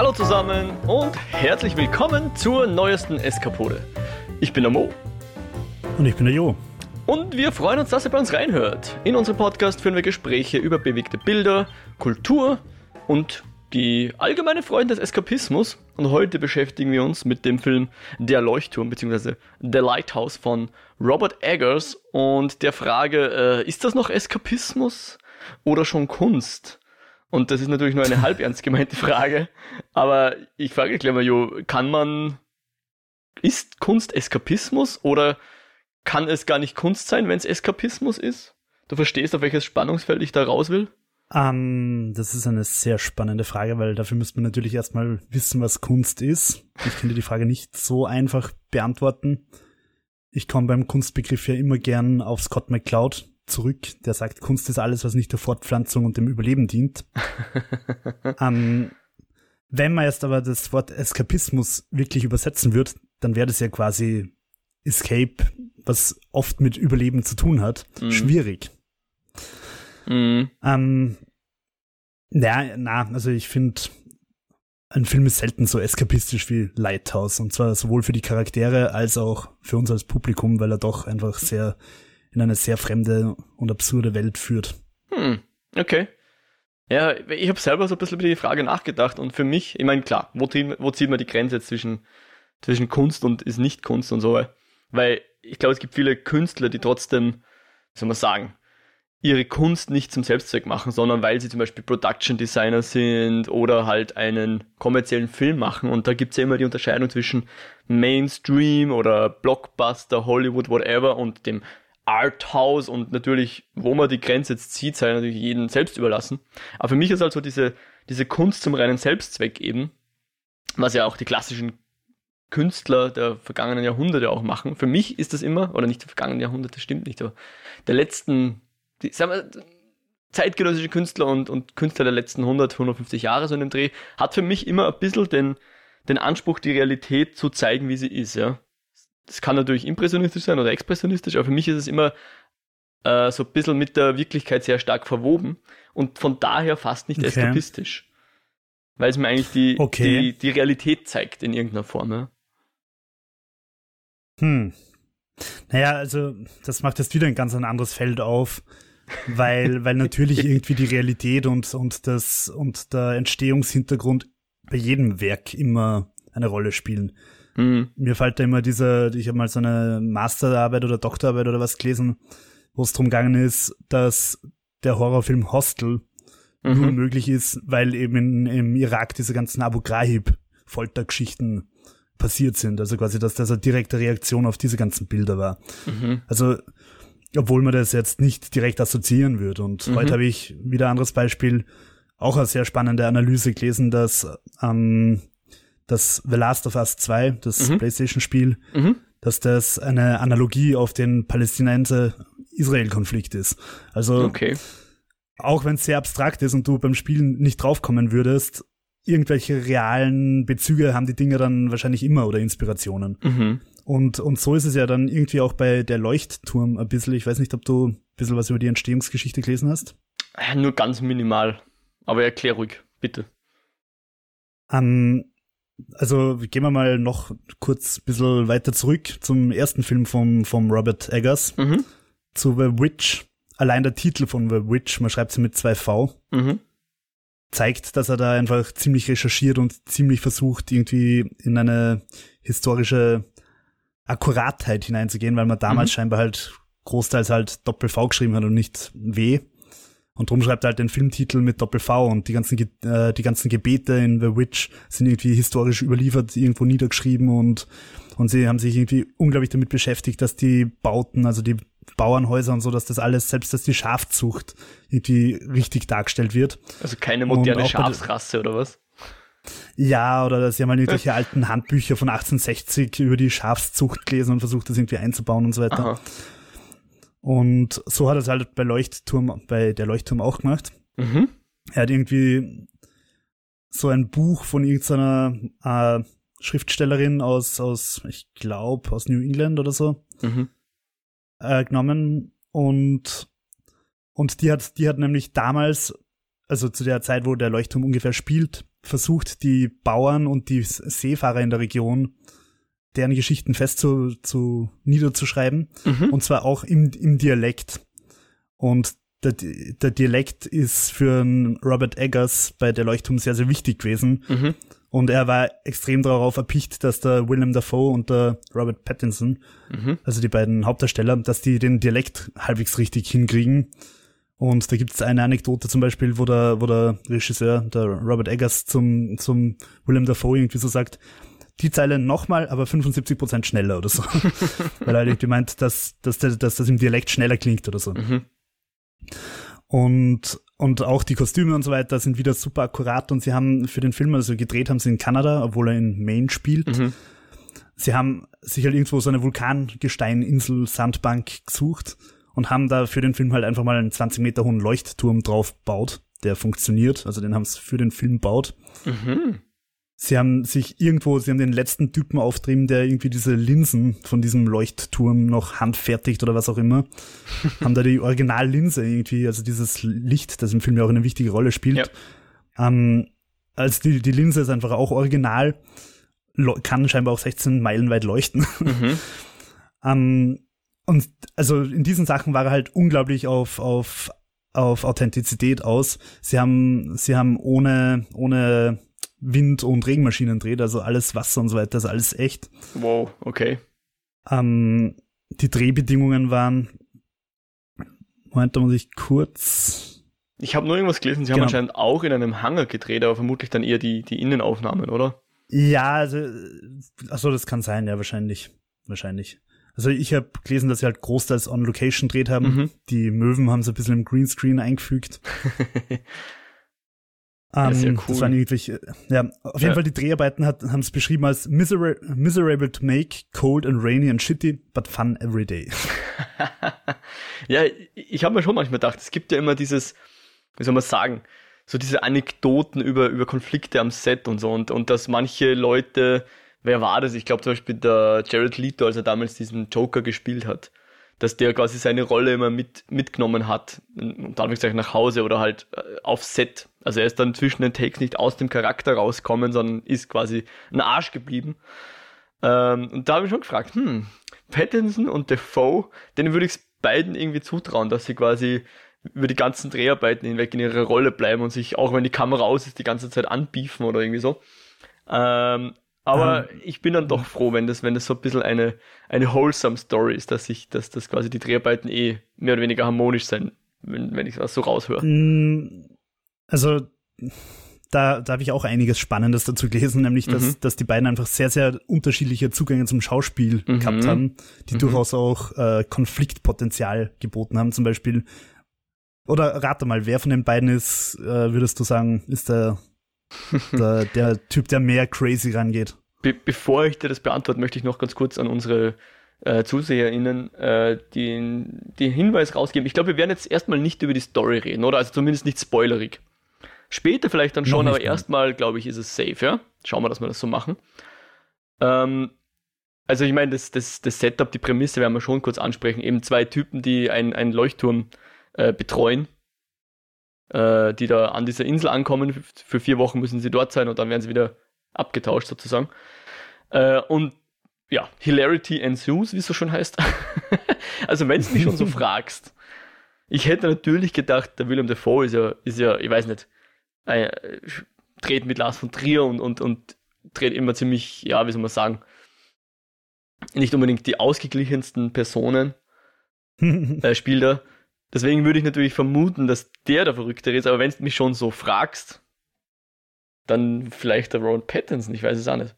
Hallo zusammen und herzlich willkommen zur neuesten Eskapode. Ich bin der Mo. Und ich bin der Jo. Und wir freuen uns, dass ihr bei uns reinhört. In unserem Podcast führen wir Gespräche über bewegte Bilder, Kultur und die allgemeine Freude des Eskapismus. Und heute beschäftigen wir uns mit dem Film Der Leuchtturm bzw. The Lighthouse von Robert Eggers und der Frage, äh, ist das noch Eskapismus oder schon Kunst? Und das ist natürlich nur eine halb ernst gemeinte Frage. Aber ich frage gleich mal, Jo, kann man, ist Kunst Eskapismus oder kann es gar nicht Kunst sein, wenn es Eskapismus ist? Du verstehst, auf welches Spannungsfeld ich da raus will? Ähm, das ist eine sehr spannende Frage, weil dafür müsste man natürlich erstmal wissen, was Kunst ist. Ich könnte die Frage nicht so einfach beantworten. Ich komme beim Kunstbegriff ja immer gern auf Scott McCloud zurück, der sagt, Kunst ist alles, was nicht der Fortpflanzung und dem Überleben dient. ähm, wenn man jetzt aber das Wort Eskapismus wirklich übersetzen würde, dann wäre das ja quasi Escape, was oft mit Überleben zu tun hat, mhm. schwierig. Mhm. Ähm, na, na, also ich finde, ein Film ist selten so eskapistisch wie Lighthouse. Und zwar sowohl für die Charaktere als auch für uns als Publikum, weil er doch einfach sehr in eine sehr fremde und absurde Welt führt. Hm, okay. Ja, ich habe selber so ein bisschen über die Frage nachgedacht und für mich, ich meine, klar, wo, wo zieht man die Grenze zwischen, zwischen Kunst und ist nicht Kunst und so? Weil ich glaube, es gibt viele Künstler, die trotzdem, wie soll man sagen, ihre Kunst nicht zum Selbstzweck machen, sondern weil sie zum Beispiel Production Designer sind oder halt einen kommerziellen Film machen. Und da gibt's ja immer die Unterscheidung zwischen Mainstream oder Blockbuster, Hollywood, whatever und dem Arthouse und natürlich, wo man die Grenze jetzt zieht, sei natürlich jedem selbst überlassen. Aber für mich ist also diese, diese Kunst zum reinen Selbstzweck eben, was ja auch die klassischen Künstler der vergangenen Jahrhunderte auch machen. Für mich ist das immer, oder nicht der vergangenen Jahrhunderte, stimmt nicht, aber der letzten die, sagen wir, zeitgenössische Künstler und, und Künstler der letzten 100, 150 Jahre so in dem Dreh, hat für mich immer ein bisschen den, den Anspruch, die Realität zu zeigen, wie sie ist, ja. Das kann natürlich impressionistisch sein oder expressionistisch, aber für mich ist es immer äh, so ein bisschen mit der Wirklichkeit sehr stark verwoben und von daher fast nicht okay. eskapistisch. Weil es mir eigentlich die, okay. die, die Realität zeigt in irgendeiner Form, ja. Hm. Naja, also das macht jetzt wieder ein ganz ein anderes Feld auf weil, weil natürlich irgendwie die Realität und, und, das, und der Entstehungshintergrund bei jedem Werk immer eine Rolle spielen. Mhm. Mir fällt da immer dieser, ich habe mal so eine Masterarbeit oder Doktorarbeit oder was gelesen, wo es darum gegangen ist, dass der Horrorfilm Hostel mhm. nur möglich ist, weil eben in, im Irak diese ganzen Abu Ghraib Foltergeschichten passiert sind. Also quasi, dass das eine direkte Reaktion auf diese ganzen Bilder war. Mhm. Also obwohl man das jetzt nicht direkt assoziieren würde. Und mhm. heute habe ich wieder ein anderes Beispiel, auch eine sehr spannende Analyse gelesen, dass ähm, das The Last of Us 2, das mhm. PlayStation-Spiel, mhm. dass das eine Analogie auf den Palästinenser-Israel-Konflikt ist. Also okay. auch wenn es sehr abstrakt ist und du beim Spielen nicht draufkommen würdest, irgendwelche realen Bezüge haben die Dinge dann wahrscheinlich immer oder Inspirationen. Mhm. Und, und so ist es ja dann irgendwie auch bei der Leuchtturm ein bisschen. Ich weiß nicht, ob du ein bisschen was über die Entstehungsgeschichte gelesen hast. Ja, nur ganz minimal. Aber erklär ruhig, bitte. Um, also gehen wir mal noch kurz ein bisschen weiter zurück zum ersten Film vom, vom Robert Eggers. Mhm. Zu The Witch. Allein der Titel von The Witch, man schreibt sie mit zwei V. Mhm zeigt, dass er da einfach ziemlich recherchiert und ziemlich versucht, irgendwie in eine historische Akkuratheit hineinzugehen, weil man damals mhm. scheinbar halt großteils halt Doppel-V geschrieben hat und nicht W. Und drum schreibt er halt den Filmtitel mit Doppel-V und die ganzen, äh, die ganzen Gebete in The Witch sind irgendwie historisch überliefert, irgendwo niedergeschrieben und, und sie haben sich irgendwie unglaublich damit beschäftigt, dass die Bauten, also die Bauernhäuser und so, dass das alles, selbst dass die Schafzucht irgendwie richtig dargestellt wird. Also keine moderne Schafsrasse oder was? Ja, oder dass sie haben halt irgendwelche alten Handbücher von 1860 über die Schafszucht gelesen und versucht das irgendwie einzubauen und so weiter. Aha. Und so hat er es halt bei Leuchtturm, bei der Leuchtturm auch gemacht. Mhm. Er hat irgendwie so ein Buch von irgendeiner äh, Schriftstellerin aus, aus, ich glaube, aus New England oder so, mhm. äh, genommen und, und die hat, die hat nämlich damals, also zu der Zeit, wo der Leuchtturm ungefähr spielt, versucht, die Bauern und die Seefahrer in der Region deren Geschichten fest zu, zu niederzuschreiben. Mhm. Und zwar auch im, im Dialekt. Und der, der Dialekt ist für Robert Eggers bei der Leuchtturm sehr, sehr wichtig gewesen. Mhm. Und er war extrem darauf erpicht, dass der Willem Dafoe und der Robert Pattinson, mhm. also die beiden Hauptdarsteller, dass die den Dialekt halbwegs richtig hinkriegen. Und da gibt es eine Anekdote zum Beispiel, wo der, wo der Regisseur, der Robert Eggers, zum, zum Willem Dafoe irgendwie so sagt, die Zeile nochmal, aber 75 Prozent schneller oder so. Weil er irgendwie meint, dass, dass, dass, dass das im Dialekt schneller klingt oder so. Mhm. Und, und auch die Kostüme und so weiter sind wieder super akkurat und sie haben für den Film, also gedreht haben sie in Kanada, obwohl er in Maine spielt. Mhm. Sie haben sich halt irgendwo so eine Vulkangesteininsel, Sandbank gesucht und haben da für den Film halt einfach mal einen 20 Meter hohen Leuchtturm drauf gebaut, der funktioniert. Also den haben sie für den Film gebaut. Mhm. Sie haben sich irgendwo, sie haben den letzten Typen auftrieben, der irgendwie diese Linsen von diesem Leuchtturm noch handfertigt oder was auch immer. haben da die Originallinse irgendwie, also dieses Licht, das im Film ja auch eine wichtige Rolle spielt. Ja. Ähm, also die, die Linse ist einfach auch original, kann scheinbar auch 16 Meilen weit leuchten. Mhm. ähm, und also in diesen Sachen war er halt unglaublich auf, auf, auf Authentizität aus. Sie haben, sie haben ohne, ohne Wind- und Regenmaschinen dreht, also alles Wasser und so weiter, ist alles echt. Wow, okay. Ähm, die Drehbedingungen waren, Moment, da muss ich kurz. Ich habe nur irgendwas gelesen, sie genau. haben anscheinend auch in einem Hangar gedreht, aber vermutlich dann eher die, die Innenaufnahmen, oder? Ja, also, achso, das kann sein, ja, wahrscheinlich. Wahrscheinlich. Also ich habe gelesen, dass sie halt großteils on Location dreht haben. Mhm. Die Möwen haben sie ein bisschen im Greenscreen eingefügt. Ähm, ja cool. Das waren irgendwelche, ja, auf jeden ja. Fall die Dreharbeiten haben es beschrieben als misera miserable to make, cold and rainy and shitty, but fun every day. ja, ich habe mir schon manchmal gedacht, es gibt ja immer dieses, wie soll man sagen, so diese Anekdoten über, über Konflikte am Set und so und, und dass manche Leute, wer war das? Ich glaube zum Beispiel der Jared Leto, als er damals diesen Joker gespielt hat, dass der quasi seine Rolle immer mit, mitgenommen hat, und Anführungszeichen nach Hause oder halt äh, auf Set. Also er ist dann zwischen den Takes nicht aus dem Charakter rausgekommen, sondern ist quasi ein Arsch geblieben. Ähm, und da habe ich schon gefragt, hm, Pattinson und Defoe, denen würde ich es beiden irgendwie zutrauen, dass sie quasi über die ganzen Dreharbeiten hinweg in ihrer Rolle bleiben und sich, auch wenn die Kamera aus ist, die ganze Zeit anbiefen oder irgendwie so. Ähm, aber ähm, ich bin dann doch froh, wenn das, wenn das so ein bisschen eine, eine wholesome Story ist, dass ich, dass das quasi die Dreharbeiten eh mehr oder weniger harmonisch sein, wenn, wenn ich das so raushöre. Mm, also, da, da habe ich auch einiges Spannendes dazu gelesen, nämlich, dass, mhm. dass die beiden einfach sehr, sehr unterschiedliche Zugänge zum Schauspiel mhm. gehabt haben, die mhm. durchaus auch äh, Konfliktpotenzial geboten haben. Zum Beispiel, oder rate mal, wer von den beiden ist, äh, würdest du sagen, ist der der, der Typ, der mehr crazy rangeht. Be bevor ich dir das beantworte, möchte ich noch ganz kurz an unsere äh, ZuseherInnen äh, den, den Hinweis rausgeben. Ich glaube, wir werden jetzt erstmal nicht über die Story reden, oder? Also zumindest nicht spoilerig. Später vielleicht dann schon, aber erstmal, glaube ich, ist es safe, ja? Schauen wir, dass wir das so machen. Ähm, also ich meine, das, das, das Setup, die Prämisse werden wir schon kurz ansprechen. Eben zwei Typen, die einen Leuchtturm äh, betreuen äh, die da an dieser Insel ankommen. Für vier Wochen müssen sie dort sein und dann werden sie wieder abgetauscht sozusagen. Äh, und ja, Hilarity ensues, wie es so schon heißt. also wenn du mich schon so fragst, ich hätte natürlich gedacht, der Willem Dafoe ist ja, ist ja, ich weiß nicht, äh, dreht mit Lars von Trier und, und, und dreht immer ziemlich, ja, wie soll man sagen, nicht unbedingt die ausgeglichensten Personen, äh, spielt er. Deswegen würde ich natürlich vermuten, dass der der Verrücktere ist, aber wenn du mich schon so fragst, dann vielleicht der Ron Pattinson, ich weiß es auch nicht.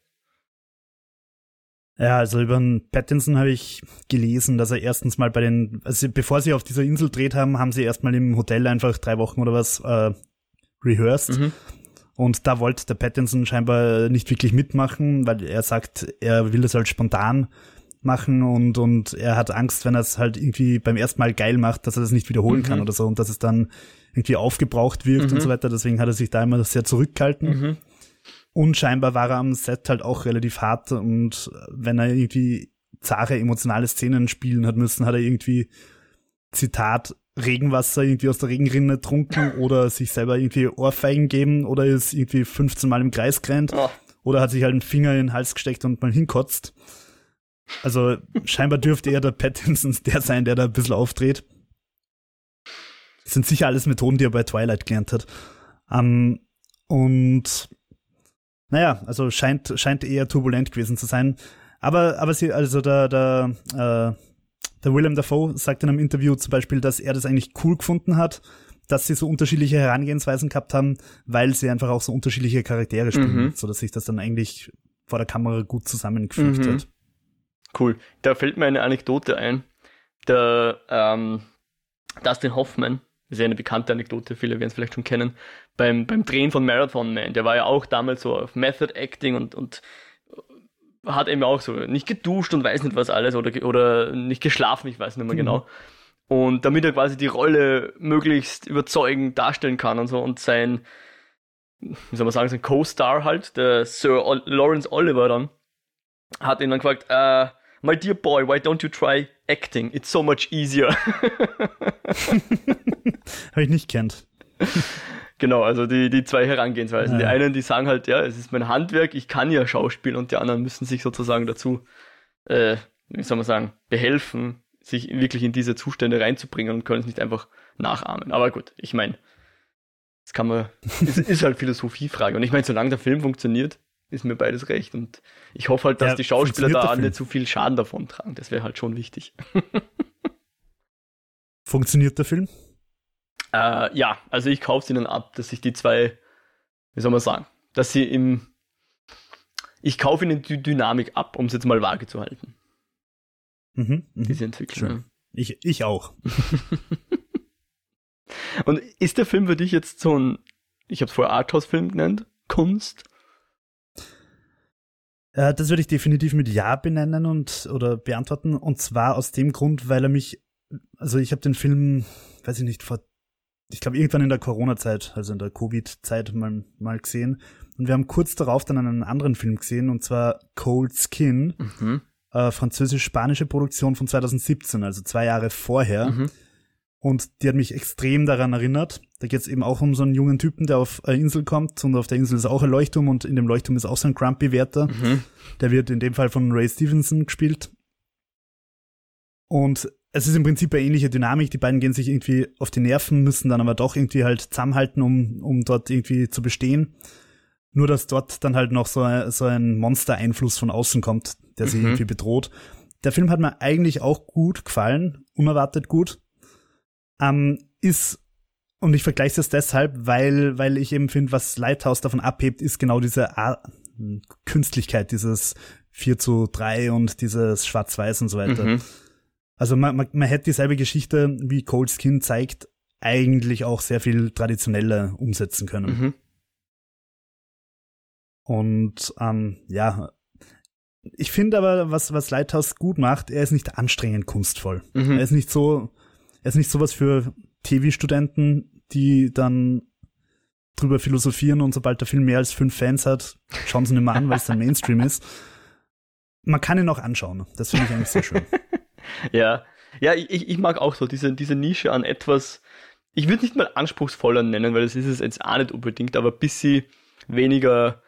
Ja, also über den Pattinson habe ich gelesen, dass er erstens mal bei den, also bevor sie auf dieser Insel dreht haben, haben sie erstmal im Hotel einfach drei Wochen oder was äh, rehearsed. Mhm. Und da wollte der Pattinson scheinbar nicht wirklich mitmachen, weil er sagt, er will das halt spontan machen und, und er hat Angst, wenn er es halt irgendwie beim ersten Mal geil macht, dass er das nicht wiederholen mhm. kann oder so und dass es dann irgendwie aufgebraucht wirkt mhm. und so weiter. Deswegen hat er sich da immer sehr zurückgehalten. Mhm. Und scheinbar war er am Set halt auch relativ hart und wenn er irgendwie zahre emotionale Szenen spielen hat müssen, hat er irgendwie Zitat Regenwasser irgendwie aus der Regenrinne trunken oder sich selber irgendwie Ohrfeigen geben oder ist irgendwie 15 Mal im Kreis gerannt oh. oder hat sich halt einen Finger in den Hals gesteckt und mal hinkotzt. Also scheinbar dürfte eher der Pattinson der sein, der da ein bisschen aufdreht. Das sind sicher alles Methoden, die er bei Twilight gelernt hat. Ähm, und naja, also scheint, scheint eher turbulent gewesen zu sein. Aber, aber sie, also der, der, äh, der Willem Dafoe sagt in einem Interview zum Beispiel, dass er das eigentlich cool gefunden hat, dass sie so unterschiedliche Herangehensweisen gehabt haben, weil sie einfach auch so unterschiedliche Charaktere spielen, mhm. so dass sich das dann eigentlich vor der Kamera gut zusammengefügt mhm. hat. Cool. Da fällt mir eine Anekdote ein. Der ähm, Dustin Hoffman, das ist ja eine bekannte Anekdote, viele werden es vielleicht schon kennen, beim, beim Drehen von Marathon Man, der war ja auch damals so auf Method Acting und, und hat eben auch so nicht geduscht und weiß nicht was alles oder, oder nicht geschlafen, ich weiß nicht mehr mhm. genau. Und damit er quasi die Rolle möglichst überzeugend darstellen kann und so und sein, wie soll man sagen, sein Co-Star halt, der Sir o Lawrence Oliver dann, hat ihn dann gefragt, uh, my dear boy, why don't you try acting? It's so much easier. Habe ich nicht kennt. Genau, also die, die zwei Herangehensweisen. Ja. Die einen, die sagen halt, ja, es ist mein Handwerk, ich kann ja Schauspiel und die anderen müssen sich sozusagen dazu, äh, wie soll man sagen, behelfen, sich wirklich in diese Zustände reinzubringen und können es nicht einfach nachahmen. Aber gut, ich meine, das kann man, es ist halt Philosophiefrage. Und ich meine, solange der Film funktioniert, ist mir beides recht. Und ich hoffe halt, dass ja, die Schauspieler da nicht zu viel Schaden davon tragen. Das wäre halt schon wichtig. funktioniert der Film? Äh, ja, also ich kaufe es ihnen ab, dass sich die zwei, wie soll man sagen, dass sie im, ich kaufe ihnen die Dynamik ab, um es jetzt mal vage zu halten. Mhm, mh. Diese Entwicklung. Ja. Ich, ich auch. Und ist der Film für dich jetzt so ein, ich habe es vorher Arthouse-Film genannt, Kunst? Äh, das würde ich definitiv mit Ja benennen und oder beantworten. Und zwar aus dem Grund, weil er mich, also ich habe den Film, weiß ich nicht, vor, ich glaube irgendwann in der Corona-Zeit, also in der Covid-Zeit mal, mal gesehen. Und wir haben kurz darauf dann einen anderen Film gesehen, und zwar Cold Skin, mhm. äh, französisch-spanische Produktion von 2017, also zwei Jahre vorher. Mhm. Und die hat mich extrem daran erinnert. Da geht es eben auch um so einen jungen Typen, der auf eine Insel kommt und auf der Insel ist auch ein Leuchtturm und in dem Leuchtturm ist auch so ein Grumpy-Wärter. Mhm. Der wird in dem Fall von Ray Stevenson gespielt. Und es ist im Prinzip eine ähnliche Dynamik. Die beiden gehen sich irgendwie auf die Nerven, müssen dann aber doch irgendwie halt zusammenhalten, um, um dort irgendwie zu bestehen. Nur, dass dort dann halt noch so, ein, so ein Monster-Einfluss von außen kommt, der sie mhm. irgendwie bedroht. Der Film hat mir eigentlich auch gut gefallen, unerwartet gut ähm, ist, und ich vergleiche es deshalb, weil, weil ich eben finde, was Lighthouse davon abhebt, ist genau diese Art, Künstlichkeit, dieses 4 zu 3 und dieses Schwarz-Weiß und so weiter. Mhm. Also man, man, man hätte dieselbe Geschichte, wie Cold Skin zeigt, eigentlich auch sehr viel traditioneller umsetzen können. Mhm. Und ähm, ja, ich finde aber, was, was Lighthouse gut macht, er ist nicht anstrengend kunstvoll. Mhm. Er ist nicht so, er ist nicht sowas für TV-Studenten, die dann drüber philosophieren und sobald der Film mehr als fünf Fans hat, schauen sie ihn immer an, weil es dann Mainstream ist. Man kann ihn auch anschauen. Das finde ich eigentlich sehr schön. ja. Ja, ich, ich mag auch so diese, diese Nische an etwas, ich würde nicht mal anspruchsvoller nennen, weil das ist es jetzt auch nicht unbedingt, aber ein bisschen weniger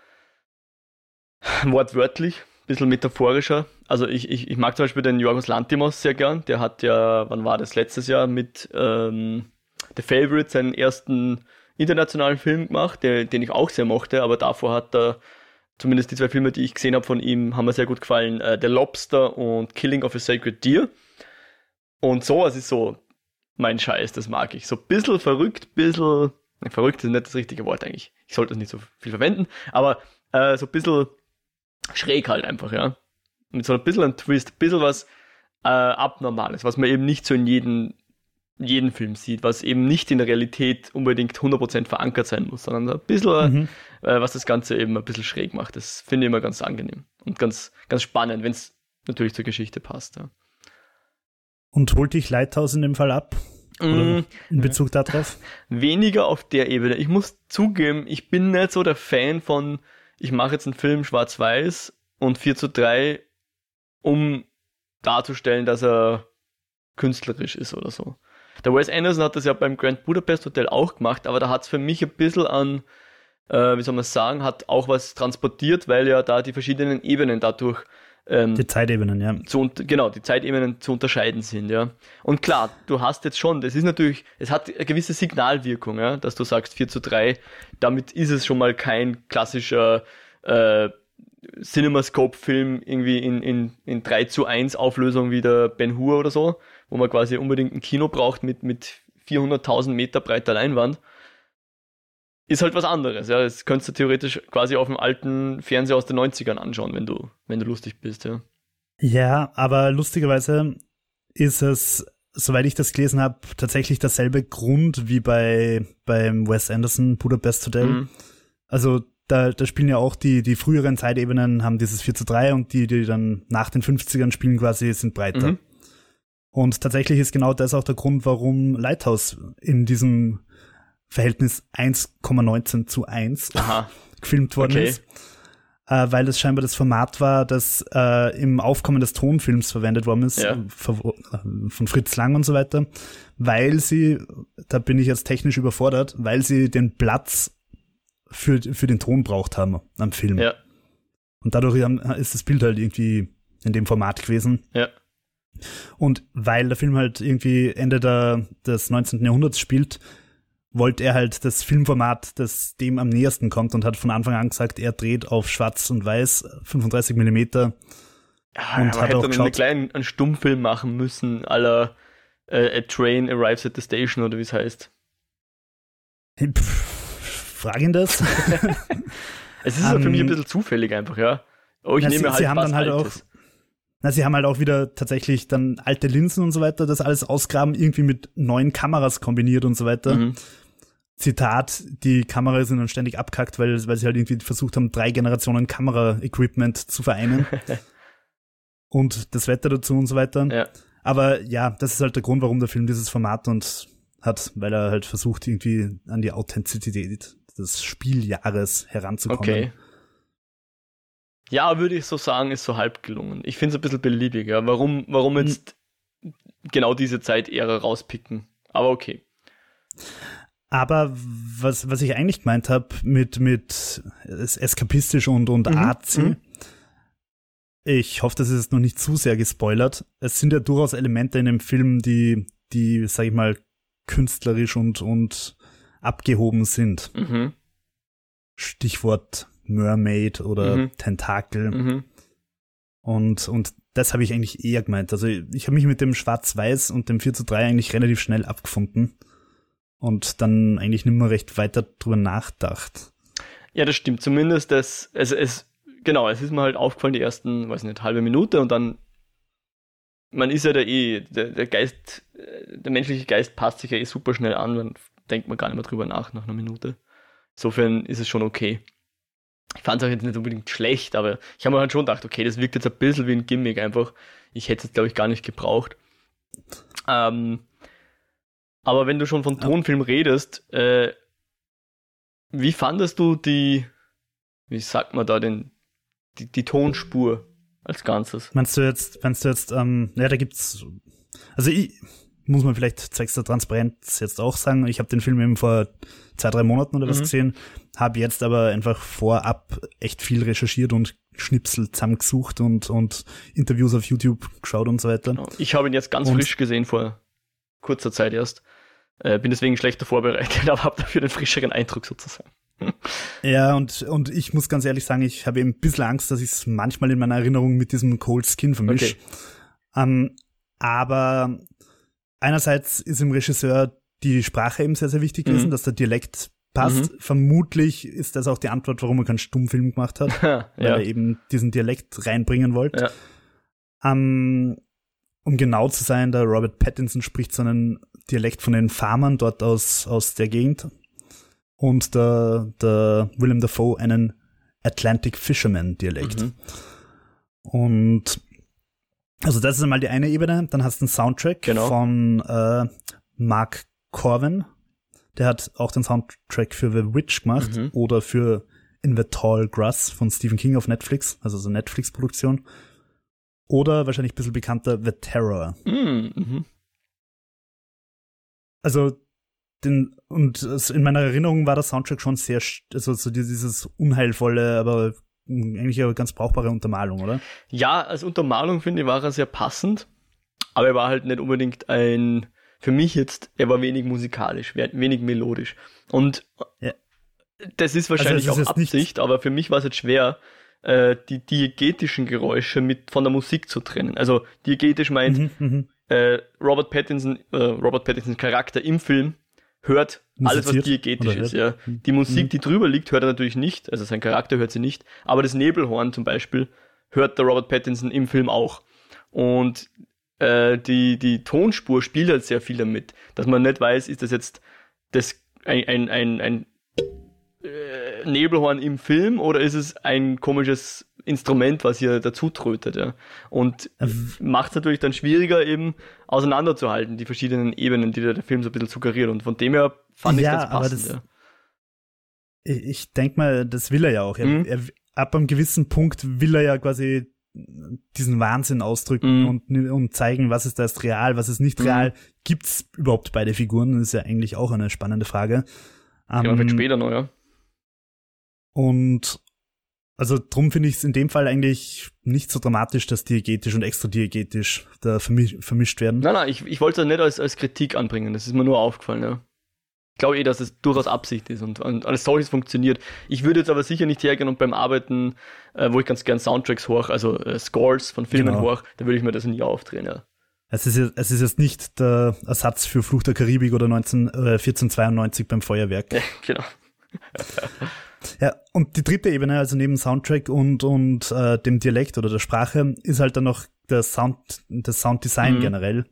wortwörtlich, ein bisschen metaphorischer. Also ich, ich, ich mag zum Beispiel den Jorgos Lantimos sehr gern. Der hat ja, wann war das, letztes Jahr mit ähm, The Favorite seinen ersten internationalen Film gemacht, der, den ich auch sehr mochte, aber davor hat er zumindest die zwei Filme, die ich gesehen habe von ihm, haben mir sehr gut gefallen. Äh, The Lobster und Killing of a Sacred Deer. Und sowas ist so mein Scheiß, das mag ich. So ein bisschen verrückt, bisschen, verrückt ist nicht das richtige Wort eigentlich. Ich sollte das nicht so viel verwenden, aber äh, so ein bisschen schräg halt einfach, ja. Mit so ein bisschen ein Twist, ein bisschen was äh, Abnormales, was man eben nicht so in jedem, jeden Film sieht, was eben nicht in der Realität unbedingt 100% verankert sein muss, sondern ein bisschen, mhm. äh, was das Ganze eben ein bisschen schräg macht. Das finde ich immer ganz angenehm und ganz, ganz spannend, wenn es natürlich zur Geschichte passt. Ja. Und holt dich Lighthouse in dem Fall ab? Mm. in Bezug darauf? Weniger auf der Ebene. Ich muss zugeben, ich bin nicht so der Fan von ich mache jetzt einen Film schwarz-weiß und 4 zu 3, um darzustellen, dass er künstlerisch ist oder so. Der Wes Anderson hat das ja beim Grand Budapest Hotel auch gemacht, aber da hat es für mich ein bisschen an, äh, wie soll man sagen, hat auch was transportiert, weil ja da die verschiedenen Ebenen dadurch ähm, die Zeitebenen, ja. Zu, genau, die Zeitebenen zu unterscheiden sind, ja. Und klar, du hast jetzt schon, das ist natürlich, es hat eine gewisse Signalwirkung, ja, dass du sagst 4 zu 3, damit ist es schon mal kein klassischer äh, CinemaScope-Film irgendwie in, in, in 3 zu 1 Auflösung wie der Ben Hur oder so, wo man quasi unbedingt ein Kino braucht mit, mit 400.000 Meter breiter Leinwand ist halt was anderes. Ja, das könntest du theoretisch quasi auf dem alten Fernseher aus den 90ern anschauen, wenn du, wenn du lustig bist, ja. Ja, aber lustigerweise ist es, soweit ich das gelesen habe, tatsächlich derselbe Grund wie bei beim Wes Anderson Budapest Hotel. Mhm. Also da, da spielen ja auch die, die früheren Zeitebenen haben dieses 4 zu 3 und die, die dann nach den 50ern spielen quasi, sind breiter. Mhm. Und tatsächlich ist genau das auch der Grund, warum Lighthouse in diesem Verhältnis 1,19 zu 1 Aha. gefilmt worden okay. ist. Äh, weil es scheinbar das Format war, das äh, im Aufkommen des Tonfilms verwendet worden ist, ja. äh, von Fritz Lang und so weiter, weil sie, da bin ich jetzt technisch überfordert, weil sie den Platz für, für den Ton braucht haben am Film. Ja. Und dadurch ist das Bild halt irgendwie in dem Format gewesen. Ja. Und weil der Film halt irgendwie Ende der, des 19. Jahrhunderts spielt, wollte er halt das Filmformat, das dem am nähersten kommt und hat von Anfang an gesagt, er dreht auf Schwarz und Weiß, 35 Millimeter. Ja, und hat auch dann einen kleinen einen Stummfilm machen müssen, aller äh, A Train Arrives at the Station oder wie es heißt. Frag ihn das. es ist um, für mich ein ähm, bisschen zufällig einfach, ja. Oh, ich na, nehme sie, halt sie haben dann halt Altes. auch na, sie haben halt auch wieder tatsächlich dann alte Linsen und so weiter, das alles ausgraben, irgendwie mit neuen Kameras kombiniert und so weiter. Mhm. Zitat, die Kamera sind dann ständig abkackt, weil, weil sie halt irgendwie versucht haben, drei Generationen Kamera-Equipment zu vereinen. und das Wetter dazu und so weiter. Ja. Aber ja, das ist halt der Grund, warum der Film dieses Format und hat, weil er halt versucht, irgendwie an die Authentizität des Spieljahres heranzukommen. Okay. Ja, würde ich so sagen, ist so halb gelungen. Ich finde es ein bisschen beliebig, ja. Warum, warum jetzt hm. genau diese Zeitära rauspicken? Aber okay. Aber was, was ich eigentlich gemeint habe mit, mit eskapistisch und, und mhm. artsy, mhm. ich hoffe, das ist noch nicht zu sehr gespoilert. Es sind ja durchaus Elemente in dem Film, die, die, sag ich mal, künstlerisch und, und abgehoben sind. Mhm. Stichwort Mermaid oder mhm. Tentakel. Mhm. Und, und das habe ich eigentlich eher gemeint. Also ich habe mich mit dem Schwarz-Weiß und dem 4 zu 3 eigentlich relativ schnell abgefunden und dann eigentlich nicht mehr recht weiter drüber nachdacht. Ja, das stimmt. Zumindest das, es, es, genau, es ist mir halt aufgefallen, die ersten, weiß nicht, halbe Minute und dann, man ist ja da eh, der, der Geist, der menschliche Geist passt sich ja eh super schnell an, dann denkt man gar nicht mehr drüber nach, nach einer Minute. Insofern ist es schon okay. Ich fand es auch jetzt nicht unbedingt schlecht, aber ich habe mir halt schon gedacht, okay, das wirkt jetzt ein bisschen wie ein Gimmick einfach. Ich hätte es, glaube ich, gar nicht gebraucht. Ähm, aber wenn du schon von Tonfilm redest, äh, wie fandest du die, wie sagt man da, den, die, die Tonspur als Ganzes? Meinst du jetzt, meinst du jetzt, ähm, ja, da gibt's, also ich, muss man vielleicht zwecks der Transparenz jetzt auch sagen, ich habe den Film eben vor zwei, drei Monaten oder was mhm. gesehen, habe jetzt aber einfach vorab echt viel recherchiert und Schnipsel zusammengesucht und, und Interviews auf YouTube geschaut und so weiter. Genau. Ich habe ihn jetzt ganz und frisch gesehen vor kurzer Zeit erst. Äh, bin deswegen schlechter vorbereitet, aber habe dafür den frischeren Eindruck sozusagen. ja, und, und ich muss ganz ehrlich sagen, ich habe eben ein bisschen Angst, dass ich es manchmal in meiner Erinnerung mit diesem Cold Skin vermische. Okay. Ähm, aber einerseits ist im Regisseur die Sprache eben sehr, sehr wichtig gewesen, mhm. dass der Dialekt passt. Mhm. Vermutlich ist das auch die Antwort, warum er keinen Stummfilm gemacht hat, ja. weil er eben diesen Dialekt reinbringen wollte. Ja. Um, um genau zu sein, der Robert Pattinson spricht seinen Dialekt von den Farmern dort aus, aus der Gegend. Und der, der Willem Dafoe einen Atlantic Fisherman Dialekt. Mhm. Und also das ist einmal die eine Ebene. Dann hast du einen Soundtrack genau. von äh, Mark Corwin. Der hat auch den Soundtrack für The Witch gemacht mhm. oder für In the Tall Grass von Stephen King auf Netflix, also so Netflix-Produktion. Oder wahrscheinlich ein bisschen bekannter The Terror. Mhm. also den, und in meiner Erinnerung war der Soundtrack schon sehr, also so dieses unheilvolle, aber eigentlich eine ganz brauchbare Untermalung, oder? Ja, als Untermalung finde ich war er sehr passend, aber er war halt nicht unbedingt ein, für mich jetzt, er war wenig musikalisch, wenig melodisch. Und ja. das ist wahrscheinlich also ist auch Absicht, aber für mich war es jetzt schwer, äh, die diegetischen Geräusche mit von der Musik zu trennen. Also diegetisch meint mhm, mhm. äh, Robert Pattinson, äh, Robert Pattinsons Charakter im Film hört alles, was diegetisch ist. Ja. Mhm. Die Musik, die drüber liegt, hört er natürlich nicht. Also sein Charakter hört sie nicht. Aber das Nebelhorn zum Beispiel hört der Robert Pattinson im Film auch. Und äh, die, die Tonspur spielt halt sehr viel damit, dass man nicht weiß, ist das jetzt das ein, ein, ein, ein äh, Nebelhorn im Film oder ist es ein komisches Instrument, was hier dazu trötet, ja. Und ähm. macht es natürlich dann schwieriger, eben auseinanderzuhalten, die verschiedenen Ebenen, die der Film so ein bisschen suggeriert. Und von dem her fand ja, ich ganz passend, das, ja. Ich denke mal, das will er ja auch. Er, mhm. er, ab einem gewissen Punkt will er ja quasi diesen Wahnsinn ausdrücken mhm. und, und zeigen, was ist da ist real, was ist nicht mhm. real. Gibt's überhaupt beide Figuren? Das ist ja eigentlich auch eine spannende Frage. Ja, um, ähm, später noch, ja. Und also drum finde ich es in dem Fall eigentlich nicht so dramatisch, dass diegetisch und extradiegetisch da vermisch vermischt werden. Nein, nein, ich, ich wollte es nicht als, als Kritik anbringen, das ist mir nur aufgefallen, ja. Ich glaube eh, dass es durchaus Absicht ist und, und alles solches funktioniert. Ich würde jetzt aber sicher nicht hergehen und beim Arbeiten, äh, wo ich ganz gern Soundtracks hoch, also äh, Scores von Filmen genau. hoch, da würde ich mir das nie aufdrehen, ja. Es ist, es ist jetzt nicht der Ersatz für Fluch der Karibik oder 19, äh, 1492 beim Feuerwerk. Ja, genau. Ja, und die dritte Ebene, also neben Soundtrack und, und äh, dem Dialekt oder der Sprache, ist halt dann noch der Sound, das Sounddesign mhm. generell.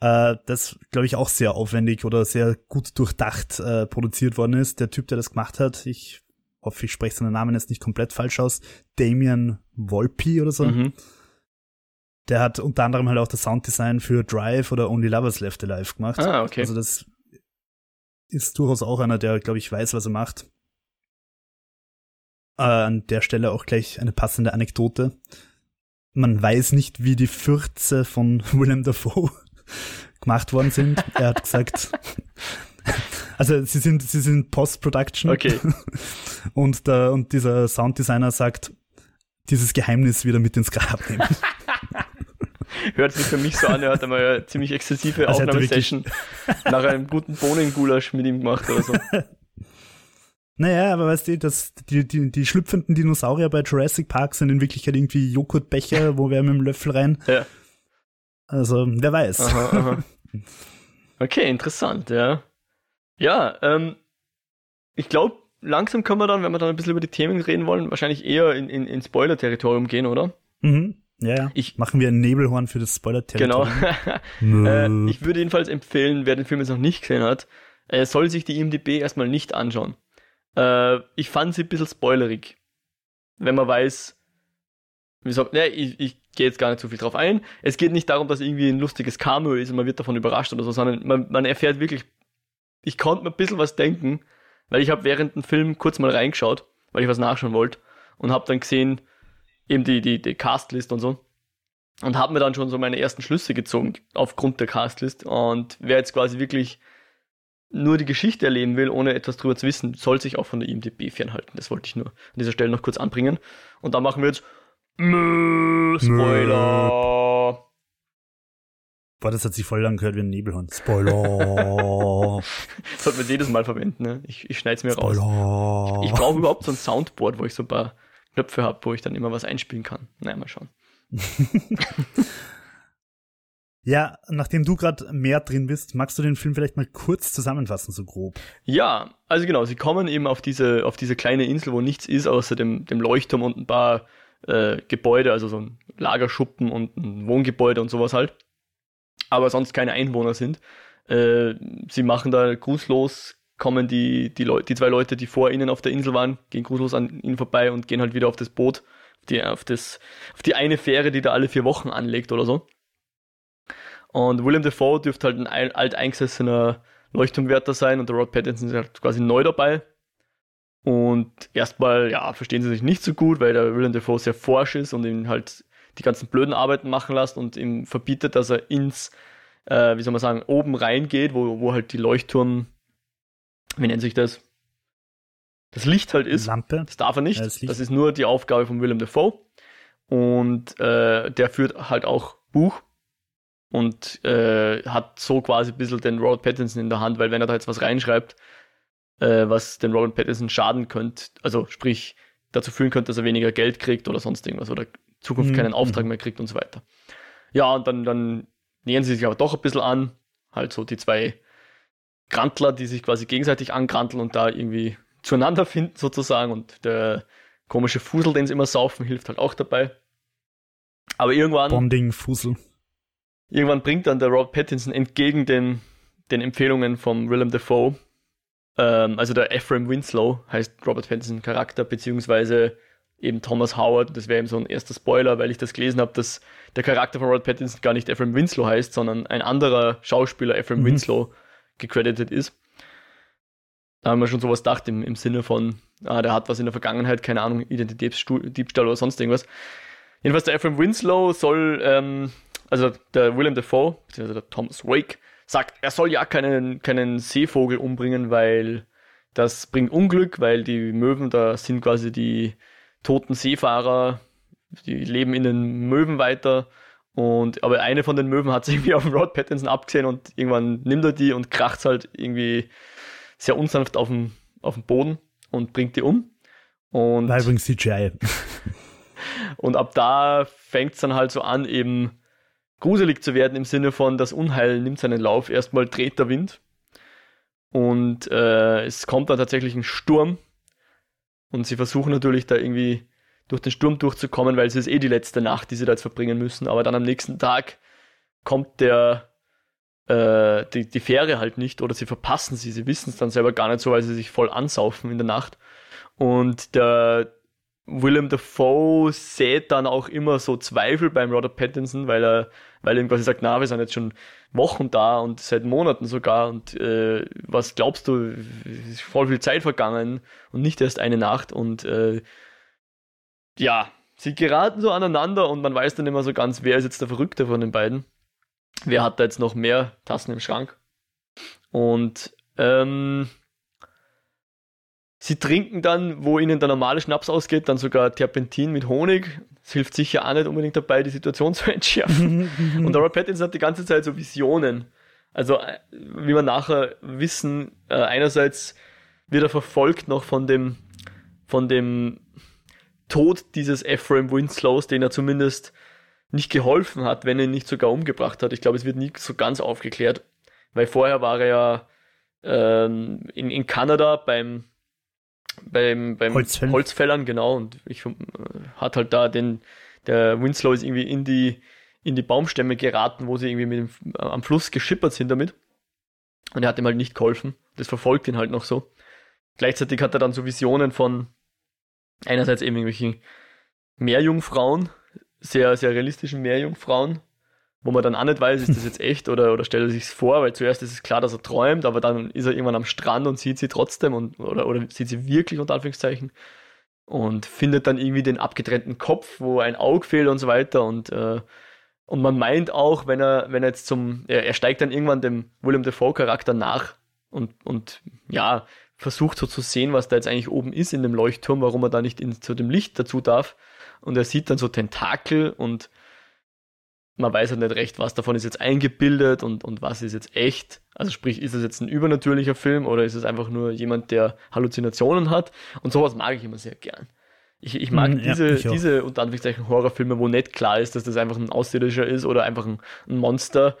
Äh, das, glaube ich, auch sehr aufwendig oder sehr gut durchdacht äh, produziert worden ist. Der Typ, der das gemacht hat, ich hoffe, ich spreche seinen Namen jetzt nicht komplett falsch aus, Damien Volpi oder so. Mhm. Der hat unter anderem halt auch das Sounddesign für Drive oder Only Lovers Left Alive gemacht. Ah, okay. Also das ist durchaus auch einer, der, glaube ich, weiß, was er macht. Äh, an der Stelle auch gleich eine passende Anekdote. Man weiß nicht, wie die Fürze von Willem Dafoe gemacht worden sind. Er hat gesagt, also sie sind, sie sind Post-Production. Okay. Und, der, und dieser Sounddesigner sagt, dieses Geheimnis wieder mit ins Grab nehmen. Hört sich für mich so an, er hat einmal eine ziemlich exzessive also Aufnahmesession nach einem guten Bohnengulasch mit ihm gemacht oder so. Naja, aber weißt du, dass die, die, die schlüpfenden Dinosaurier bei Jurassic Park sind in Wirklichkeit irgendwie Joghurtbecher, wo wir mit dem Löffel rein. Ja. Also, wer weiß. Aha, aha. Okay, interessant, ja. Ja, ähm, ich glaube, langsam können wir dann, wenn wir dann ein bisschen über die Themen reden wollen, wahrscheinlich eher in, in, in Spoiler-Territorium gehen, oder? Mhm. Ja, ja. Ich, Machen wir ein Nebelhorn für das Spoiler-Territorium. Genau. äh, ich würde jedenfalls empfehlen, wer den Film jetzt noch nicht gesehen hat, äh, soll sich die IMDB erstmal nicht anschauen. Äh, ich fand sie ein bisschen spoilerig. Wenn man weiß, wieso, ne, ich, ich gehe jetzt gar nicht so viel drauf ein. Es geht nicht darum, dass irgendwie ein lustiges Cameo ist und man wird davon überrascht oder so, sondern man, man erfährt wirklich, ich konnte mir ein bisschen was denken, weil ich habe während dem Film kurz mal reingeschaut, weil ich was nachschauen wollte und habe dann gesehen, eben die, die, die Castlist und so. Und habe mir dann schon so meine ersten Schlüsse gezogen aufgrund der Castlist. Und wer jetzt quasi wirklich nur die Geschichte erleben will, ohne etwas drüber zu wissen, soll sich auch von der IMDB fernhalten. Das wollte ich nur an dieser Stelle noch kurz anbringen. Und dann machen wir jetzt Mö, Spoiler. Boah, das hat sich voll lang gehört wie ein Nebelhund. Spoiler. Sollten wir jedes Mal verwenden, ne? Ich, ich schneide es mir Spoiler. raus. Ich, ich brauche überhaupt so ein Soundboard, wo ich so ein paar Knöpfe habe, wo ich dann immer was einspielen kann. Naja, mal schauen. Ja, nachdem du gerade mehr drin bist, magst du den Film vielleicht mal kurz zusammenfassen, so grob? Ja, also genau, sie kommen eben auf diese, auf diese kleine Insel, wo nichts ist, außer dem, dem Leuchtturm und ein paar äh, Gebäude, also so ein Lagerschuppen und ein Wohngebäude und sowas halt. Aber sonst keine Einwohner sind. Äh, sie machen da grußlos, kommen die, die, Leute, die zwei Leute, die vor ihnen auf der Insel waren, gehen grußlos an ihnen vorbei und gehen halt wieder auf das Boot, die, auf, das, auf die eine Fähre, die da alle vier Wochen anlegt oder so. Und William Defoe dürfte halt ein alteingesessener Leuchtturmwärter sein und der Rod Pattinson ist halt quasi neu dabei. Und erstmal, ja, verstehen sie sich nicht so gut, weil der William Defoe sehr forsch ist und ihn halt die ganzen blöden Arbeiten machen lässt und ihm verbietet, dass er ins äh, wie soll man sagen, oben reingeht, wo, wo halt die Leuchtturm, wie nennt sich das? Das Licht halt ist. Lampe. Das darf er nicht. Ja, das, das ist nur die Aufgabe von Willem Dafoe. Und äh, der führt halt auch Buch und äh, hat so quasi ein bisschen den Robert Pattinson in der Hand, weil wenn er da jetzt was reinschreibt, äh, was den Robert Pattinson schaden könnte, also sprich dazu führen könnte, dass er weniger Geld kriegt oder sonst irgendwas oder in Zukunft Mhm, keinen Auftrag mhm. mehr kriegt und so weiter. Ja, und dann, dann nähern sie sich aber doch ein bisschen an, halt so die zwei Grantler, die sich quasi gegenseitig angranteln und da irgendwie zueinander finden sozusagen und der komische Fusel, den sie immer saufen, hilft halt auch dabei. Aber irgendwann Bonding, Fusel. Irgendwann bringt dann der Robert Pattinson entgegen den, den Empfehlungen von Willem Dafoe, ähm, also der Ephraim Winslow heißt Robert Pattinson Charakter, beziehungsweise eben Thomas Howard, das wäre eben so ein erster Spoiler, weil ich das gelesen habe, dass der Charakter von Robert Pattinson gar nicht Ephraim Winslow heißt, sondern ein anderer Schauspieler, Ephraim Mhm. Winslow, gecredited ist. Da haben wir schon sowas gedacht im, im Sinne von, ah, der hat was in der Vergangenheit, keine Ahnung, Identitätsdiebstahl oder sonst irgendwas. Jedenfalls der Ephraim Winslow soll, ähm, also der Willem Dafoe, beziehungsweise der Thomas Wake, sagt, er soll ja keinen, keinen Seevogel umbringen, weil das bringt Unglück, weil die Möwen, da sind quasi die toten Seefahrer, die leben in den Möwen weiter. Und, aber eine von den Möwen hat sich irgendwie auf den Rod Pattinson abgesehen und irgendwann nimmt er die und kracht halt irgendwie sehr unsanft auf den, auf den Boden und bringt die um. Und War übrigens CGI. und ab da fängt es dann halt so an, eben gruselig zu werden im Sinne von, das Unheil nimmt seinen Lauf. Erstmal dreht der Wind und äh, es kommt dann tatsächlich ein Sturm und sie versuchen natürlich da irgendwie durch den Sturm durchzukommen, weil es ist eh die letzte Nacht, die sie da jetzt verbringen müssen. Aber dann am nächsten Tag kommt der äh, die, die Fähre halt nicht oder sie verpassen sie. Sie wissen es dann selber gar nicht so, weil sie sich voll ansaufen in der Nacht. Und der Willem Dafoe sät dann auch immer so Zweifel beim Robert Pattinson, weil er, weil er ihm quasi sagt, na, wir sind jetzt schon Wochen da und seit Monaten sogar und äh, was glaubst du, ist voll viel Zeit vergangen und nicht erst eine Nacht und äh, ja, sie geraten so aneinander und man weiß dann immer so ganz, wer ist jetzt der Verrückte von den beiden. Wer hat da jetzt noch mehr Tassen im Schrank? Und ähm, sie trinken dann, wo ihnen der normale Schnaps ausgeht, dann sogar Terpentin mit Honig. Das hilft sicher auch nicht unbedingt dabei, die Situation zu entschärfen. Und Robert Pattinson hat die ganze Zeit so Visionen. Also, äh, wie wir nachher wissen, äh, einerseits wird er verfolgt noch von dem, von dem Tod dieses Ephraim Winslows, den er zumindest nicht geholfen hat, wenn er ihn nicht sogar umgebracht hat. Ich glaube, es wird nie so ganz aufgeklärt, weil vorher war er ja ähm, in, in Kanada beim, beim, beim Holzfällen. Holzfällern, genau, und ich äh, hat halt da den, der Winslow ist irgendwie in die, in die Baumstämme geraten, wo sie irgendwie mit dem, äh, am Fluss geschippert sind damit. Und er hat ihm halt nicht geholfen. Das verfolgt ihn halt noch so. Gleichzeitig hat er dann so Visionen von einerseits eben irgendwelchen Meerjungfrauen, sehr, sehr realistischen Meerjungfrauen, wo man dann auch nicht weiß, ist das jetzt echt oder, oder stellt er sich vor, weil zuerst ist es klar, dass er träumt, aber dann ist er irgendwann am Strand und sieht sie trotzdem und, oder, oder sieht sie wirklich unter Anführungszeichen und findet dann irgendwie den abgetrennten Kopf, wo ein Auge fehlt und so weiter und, äh, und man meint auch, wenn er, wenn er jetzt zum, er, er steigt dann irgendwann dem William Defoe Charakter nach und, und ja, versucht so zu sehen, was da jetzt eigentlich oben ist in dem Leuchtturm, warum er da nicht in, zu dem Licht dazu darf. Und er sieht dann so Tentakel und man weiß halt nicht recht, was davon ist jetzt eingebildet und, und was ist jetzt echt. Also sprich, ist es jetzt ein übernatürlicher Film oder ist es einfach nur jemand, der Halluzinationen hat? Und sowas mag ich immer sehr gern. Ich, ich mag ja, diese, ich auch. diese unter Anführungszeichen Horrorfilme, wo nicht klar ist, dass das einfach ein Außerirdischer ist oder einfach ein, ein Monster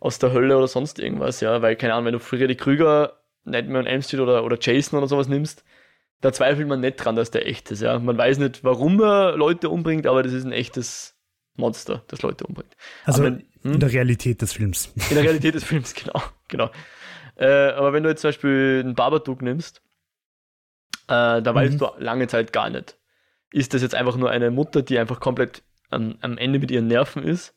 aus der Hölle oder sonst irgendwas, ja. Weil, keine Ahnung, wenn du Freddy Krüger, Nightmare on Elm Street oder, oder Jason oder sowas nimmst, da zweifelt man nicht dran, dass der echt ist, ja. Man weiß nicht, warum er Leute umbringt, aber das ist ein echtes Monster, das Leute umbringt. Also wenn- hm? in der Realität des Films. In der Realität des Films, genau. genau. Äh, aber wenn du jetzt zum Beispiel einen Babadook nimmst, äh, da weißt Mhm. du lange Zeit gar nicht. Ist das jetzt einfach nur eine Mutter, die einfach komplett am, am Ende mit ihren Nerven ist?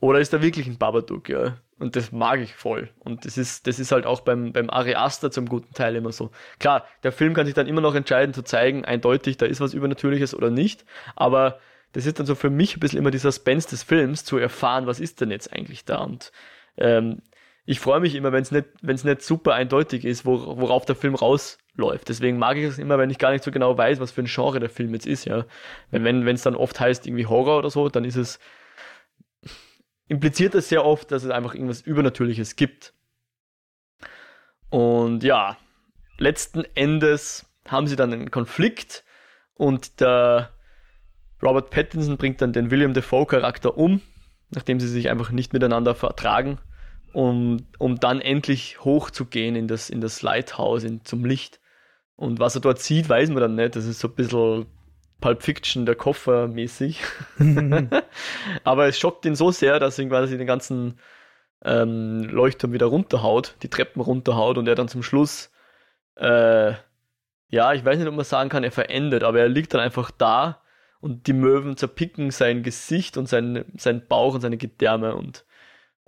Oder ist da wirklich ein Babadook, ja? Und das mag ich voll. Und das ist, das ist halt auch beim, beim Ari Aster zum guten Teil immer so. Klar, der Film kann sich dann immer noch entscheiden zu zeigen, eindeutig, da ist was Übernatürliches oder nicht. Aber das ist dann so für mich ein bisschen immer die Suspense des Films, zu erfahren, was ist denn jetzt eigentlich da. Und ähm, ich freue mich immer, wenn es nicht, nicht super eindeutig ist, wo, worauf der Film rausläuft. Deswegen mag ich es immer, wenn ich gar nicht so genau weiß, was für ein Genre der Film jetzt ist, ja. Wenn, wenn es dann oft heißt, irgendwie Horror oder so, dann ist es, impliziert es sehr oft, dass es einfach irgendwas Übernatürliches gibt. Und ja, letzten Endes haben sie dann einen Konflikt und der Robert Pattinson bringt dann den William Defoe Charakter um, nachdem sie sich einfach nicht miteinander vertragen um, um dann endlich hochzugehen in das, in das Lighthouse, in, zum Licht. Und was er dort sieht, weiß man dann nicht. Das ist so ein bisschen Pulp Fiction, der Koffer mäßig. Aber es schockt ihn so sehr, dass ihn quasi den ganzen ähm, Leuchtturm wieder runterhaut, die Treppen runterhaut und er dann zum Schluss, äh, ja, ich weiß nicht, ob man sagen kann, er verendet, aber er liegt dann einfach da und die Möwen zerpicken sein Gesicht und sein, sein Bauch und seine Gedärme und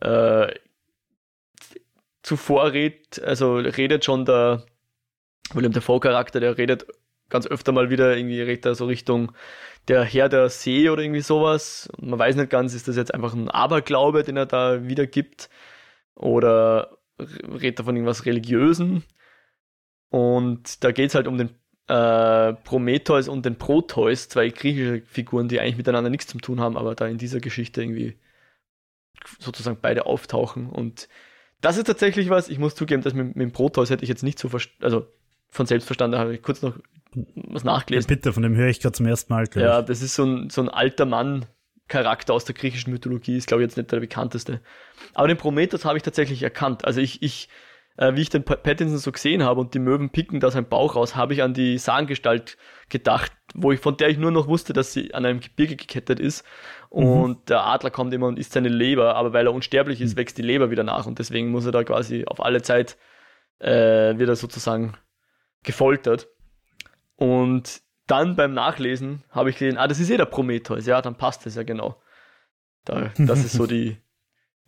äh, zuvor redet, also redet schon der William Dafoe Charakter, der redet ganz öfter mal wieder irgendwie redet er so Richtung der Herr der See oder irgendwie sowas. Man weiß nicht ganz, ist das jetzt einfach ein Aberglaube, den er da wiedergibt oder redet er von irgendwas Religiösen. Und da geht es halt um den äh, Prometheus und den Proteus, zwei griechische Figuren, die eigentlich miteinander nichts zu tun haben, aber da in dieser Geschichte irgendwie sozusagen beide auftauchen und das ist tatsächlich was, ich muss zugeben, dass mit, mit dem Proteus hätte ich jetzt nicht so, also von selbst verstanden, habe ich kurz noch was nachgelesen. Ja, bitte, von dem höre ich gerade zum ersten Mal. Ja, das ist so ein, so ein alter Mann, Charakter aus der griechischen Mythologie, ist glaube ich jetzt nicht der bekannteste. Aber den Prometheus habe ich tatsächlich erkannt. Also ich, ich äh, wie ich den Pattinson so gesehen habe und die Möwen picken da seinen Bauch raus, habe ich an die Sahngestalt gedacht, wo ich, von der ich nur noch wusste, dass sie an einem Gebirge gekettet ist. Mhm. Und der Adler kommt immer und isst seine Leber, aber weil er unsterblich ist, mhm. wächst die Leber wieder nach und deswegen muss er da quasi auf alle Zeit äh, wieder sozusagen gefoltert. Und dann beim Nachlesen habe ich gesehen, ah, das ist eh der Prometheus, ja, dann passt das ja genau. Da, das ist so die,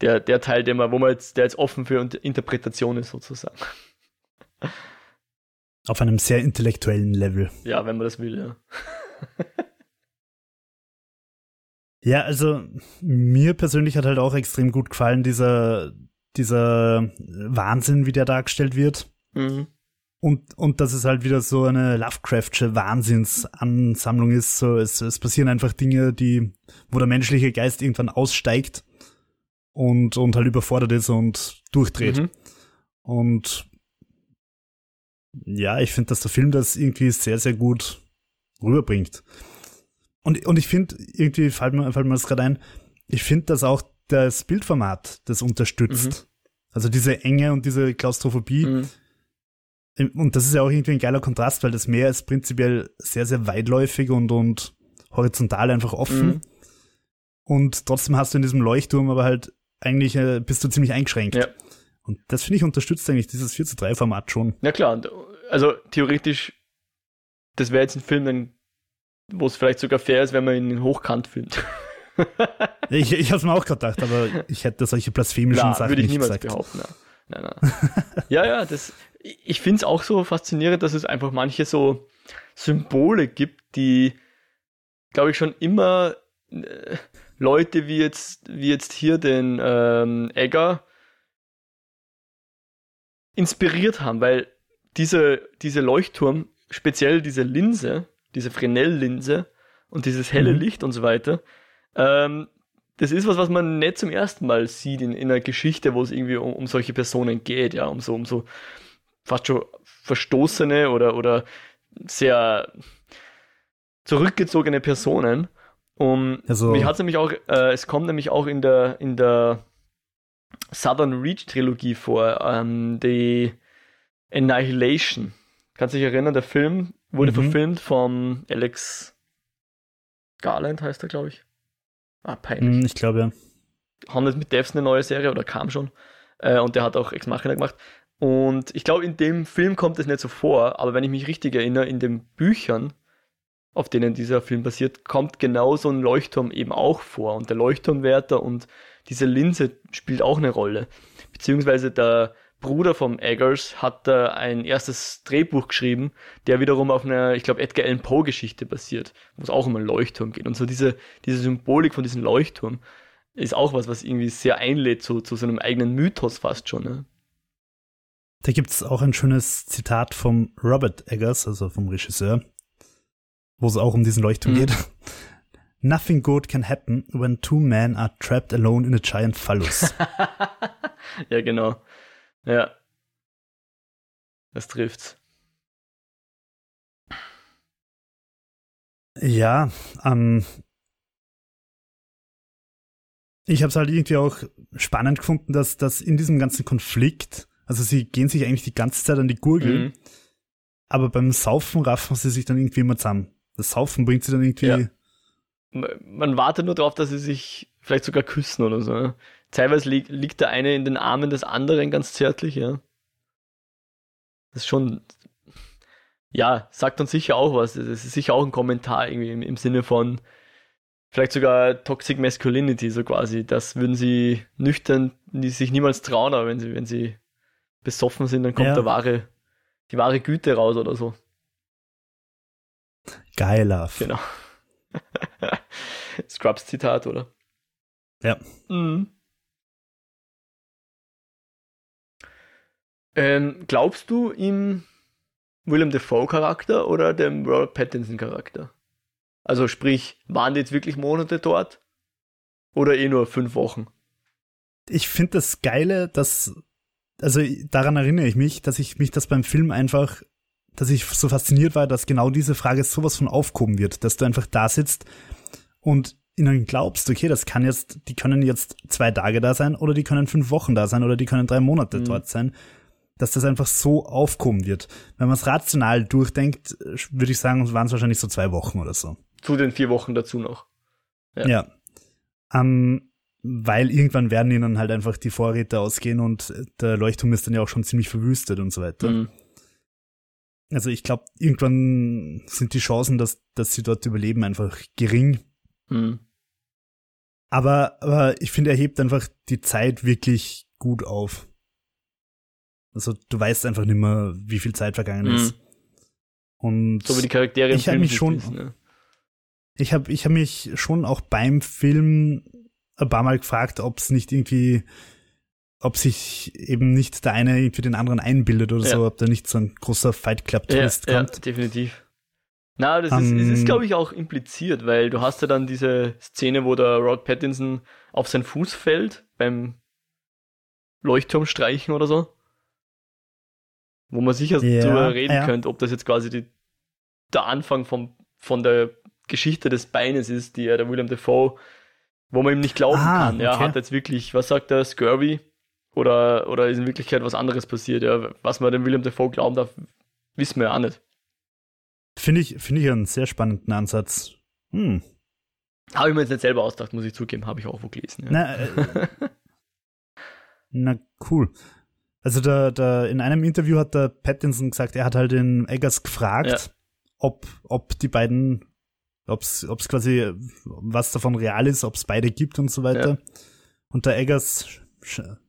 der, der Teil, der man, wo man jetzt, der jetzt offen für Interpretation ist, sozusagen. Auf einem sehr intellektuellen Level. Ja, wenn man das will, ja. ja, also mir persönlich hat halt auch extrem gut gefallen, dieser, dieser Wahnsinn, wie der dargestellt wird. Mhm. Und, und dass es halt wieder so eine Lovecraftsche Wahnsinnsansammlung ist. So, es, es passieren einfach Dinge, die, wo der menschliche Geist irgendwann aussteigt und, und halt überfordert ist und durchdreht. Mhm. Und ja, ich finde, dass der Film das irgendwie sehr, sehr gut rüberbringt. Und, und ich finde, irgendwie fällt mir, fällt mir das gerade ein, ich finde, dass auch das Bildformat das unterstützt. Mhm. Also diese Enge und diese Klaustrophobie. Mhm. Und das ist ja auch irgendwie ein geiler Kontrast, weil das Meer ist prinzipiell sehr, sehr weitläufig und, und horizontal einfach offen. Mhm. Und trotzdem hast du in diesem Leuchtturm aber halt eigentlich äh, bist du ziemlich eingeschränkt. Ja. Und das finde ich unterstützt eigentlich dieses 4 zu 3 Format schon. Ja klar, also theoretisch, das wäre jetzt ein Film, wo es vielleicht sogar fair ist, wenn man ihn hochkant filmt. ich ich habe es mir auch gedacht, aber ich hätte solche blasphemischen klar, Sachen würde ich nicht niemals gesagt. behaupten. Ja. Nein, nein. ja, ja, das, ich finde es auch so faszinierend, dass es einfach manche so Symbole gibt, die, glaube ich, schon immer äh, Leute wie jetzt, wie jetzt hier den ähm, Egger inspiriert haben, weil diese, diese Leuchtturm, speziell diese Linse, diese Fresnel-Linse und dieses helle mhm. Licht und so weiter, ähm, das ist was, was man nicht zum ersten Mal sieht in, in einer Geschichte, wo es irgendwie um, um solche Personen geht, ja, um so, um so fast schon verstoßene oder, oder sehr zurückgezogene Personen. Um, also, mich hat nämlich auch, äh, es kommt nämlich auch in der, in der Southern Reach Trilogie vor, ähm, die Annihilation. Kannst du dich erinnern, der Film wurde mhm. verfilmt von Alex Garland, heißt er, glaube ich. Ah, peinlich. Mhm, ich glaube, ja. Haben das mit Devs eine neue Serie oder kam schon. Äh, und der hat auch Ex Machina gemacht. Und ich glaube, in dem Film kommt es nicht so vor, aber wenn ich mich richtig erinnere, in den Büchern auf denen dieser Film basiert, kommt genau so ein Leuchtturm eben auch vor. Und der Leuchtturmwärter und diese Linse spielt auch eine Rolle. Beziehungsweise der Bruder vom Eggers hat da ein erstes Drehbuch geschrieben, der wiederum auf einer, ich glaube, Edgar Allan Poe Geschichte basiert, wo es auch um einen Leuchtturm geht. Und so diese, diese Symbolik von diesem Leuchtturm ist auch was, was irgendwie sehr einlädt zu, zu so eigenen Mythos fast schon. Ne? Da gibt es auch ein schönes Zitat vom Robert Eggers, also vom Regisseur, wo es auch um diesen Leuchtturm mhm. geht. Nothing good can happen when two men are trapped alone in a giant phallus. ja, genau. Ja. Das trifft's. Ja, ähm, ich habe es halt irgendwie auch spannend gefunden, dass, dass in diesem ganzen Konflikt, also sie gehen sich eigentlich die ganze Zeit an die Gurgel, mhm. aber beim Saufen raffen sie sich dann irgendwie immer zusammen. Das Saufen bringt sie dann irgendwie. Ja. Man wartet nur darauf, dass sie sich vielleicht sogar küssen oder so. Teilweise li liegt der eine in den Armen des anderen ganz zärtlich, ja. Das ist schon, ja, sagt uns sicher auch was. Das ist sicher auch ein Kommentar irgendwie im, im Sinne von, vielleicht sogar Toxic Masculinity, so quasi. Das würden sie nüchtern die sich niemals trauen, aber wenn sie, wenn sie besoffen sind, dann kommt ja. der wahre, die wahre Güte raus oder so. Geiler. Genau. Scrubs Zitat, oder? Ja. Mhm. Ähm, glaubst du im William Defoe Charakter oder dem Robert Pattinson Charakter? Also sprich, waren die jetzt wirklich Monate dort? Oder eh nur fünf Wochen? Ich finde das Geile, dass, also daran erinnere ich mich, dass ich mich das beim Film einfach, dass ich so fasziniert war, dass genau diese Frage sowas von aufkommen wird, dass du einfach da sitzt und ihnen glaubst, okay, das kann jetzt, die können jetzt zwei Tage da sein oder die können fünf Wochen da sein oder die können drei Monate mhm. dort sein, dass das einfach so aufkommen wird. Wenn man es rational durchdenkt, würde ich sagen, waren es wahrscheinlich so zwei Wochen oder so zu den vier Wochen dazu noch. Ja. ja. Ähm, weil irgendwann werden ihnen halt einfach die Vorräte ausgehen und der Leuchtturm ist dann ja auch schon ziemlich verwüstet und so weiter. Mhm. Also ich glaube, irgendwann sind die Chancen, dass, dass sie dort überleben, einfach gering. Mhm. Aber, aber ich finde, er hebt einfach die Zeit wirklich gut auf. Also du weißt einfach nicht mehr, wie viel Zeit vergangen mhm. ist. Und so wie die Charaktere im ich habe mich schon, ist, ne? Ich habe ich hab mich schon auch beim Film ein paar Mal gefragt, ob es nicht irgendwie, ob sich eben nicht der eine irgendwie den anderen einbildet oder ja. so, ob da nicht so ein großer Fight Club Twist ja, kommt. Ja, definitiv. Na, das um, ist, ist, ähm. glaube ich, auch impliziert, weil du hast ja dann diese Szene, wo der Rod Pattinson auf seinen Fuß fällt beim Leuchtturm streichen oder so. Wo man sicher ja, darüber reden ja. könnte, ob das jetzt quasi die, der Anfang vom, von der Geschichte des Beines ist, die ja der William Defoe, wo man ihm nicht glauben ah, kann. Er okay. hat jetzt wirklich, was sagt er, Scurvy? Oder, oder ist in Wirklichkeit was anderes passiert? Ja, was man dem William Defoe glauben darf, wissen wir ja auch nicht. Finde ich, finde ich einen sehr spannenden Ansatz. Hm. Habe ich mir jetzt nicht selber ausgedacht, muss ich zugeben, habe ich auch wo gelesen. Ja. Na, äh, na, cool. Also da, da in einem Interview hat der Pattinson gesagt, er hat halt den Eggers gefragt, ja. ob, ob die beiden ob es quasi was davon real ist, ob es beide gibt und so weiter. Ja. Und der Eggers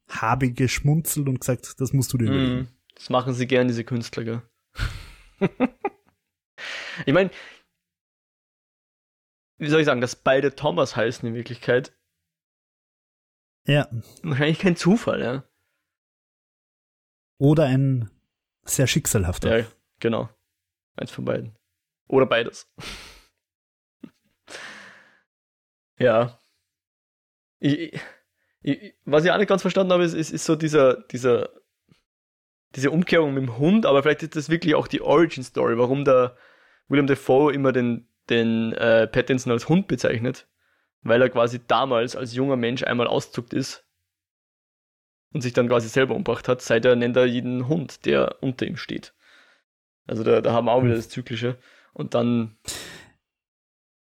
habe geschmunzelt und gesagt, das musst du dir überlegen. Mm, das machen sie gern, diese Künstler, gell? ich meine, wie soll ich sagen, dass beide Thomas heißen in Wirklichkeit. Ja. Wahrscheinlich kein Zufall, ja. Oder ein sehr schicksalhafter. Ja, genau. Eins von beiden. Oder beides. Ja. Ich, ich, was ich auch nicht ganz verstanden habe, ist, ist, ist so dieser, dieser, diese Umkehrung mit dem Hund, aber vielleicht ist das wirklich auch die Origin Story, warum der William Defoe immer den, den äh, Pattinson als Hund bezeichnet. Weil er quasi damals als junger Mensch einmal auszuckt ist und sich dann quasi selber umgebracht hat. Seither nennt er jeden Hund, der unter ihm steht. Also da, da haben wir auch wieder das Zyklische. Und dann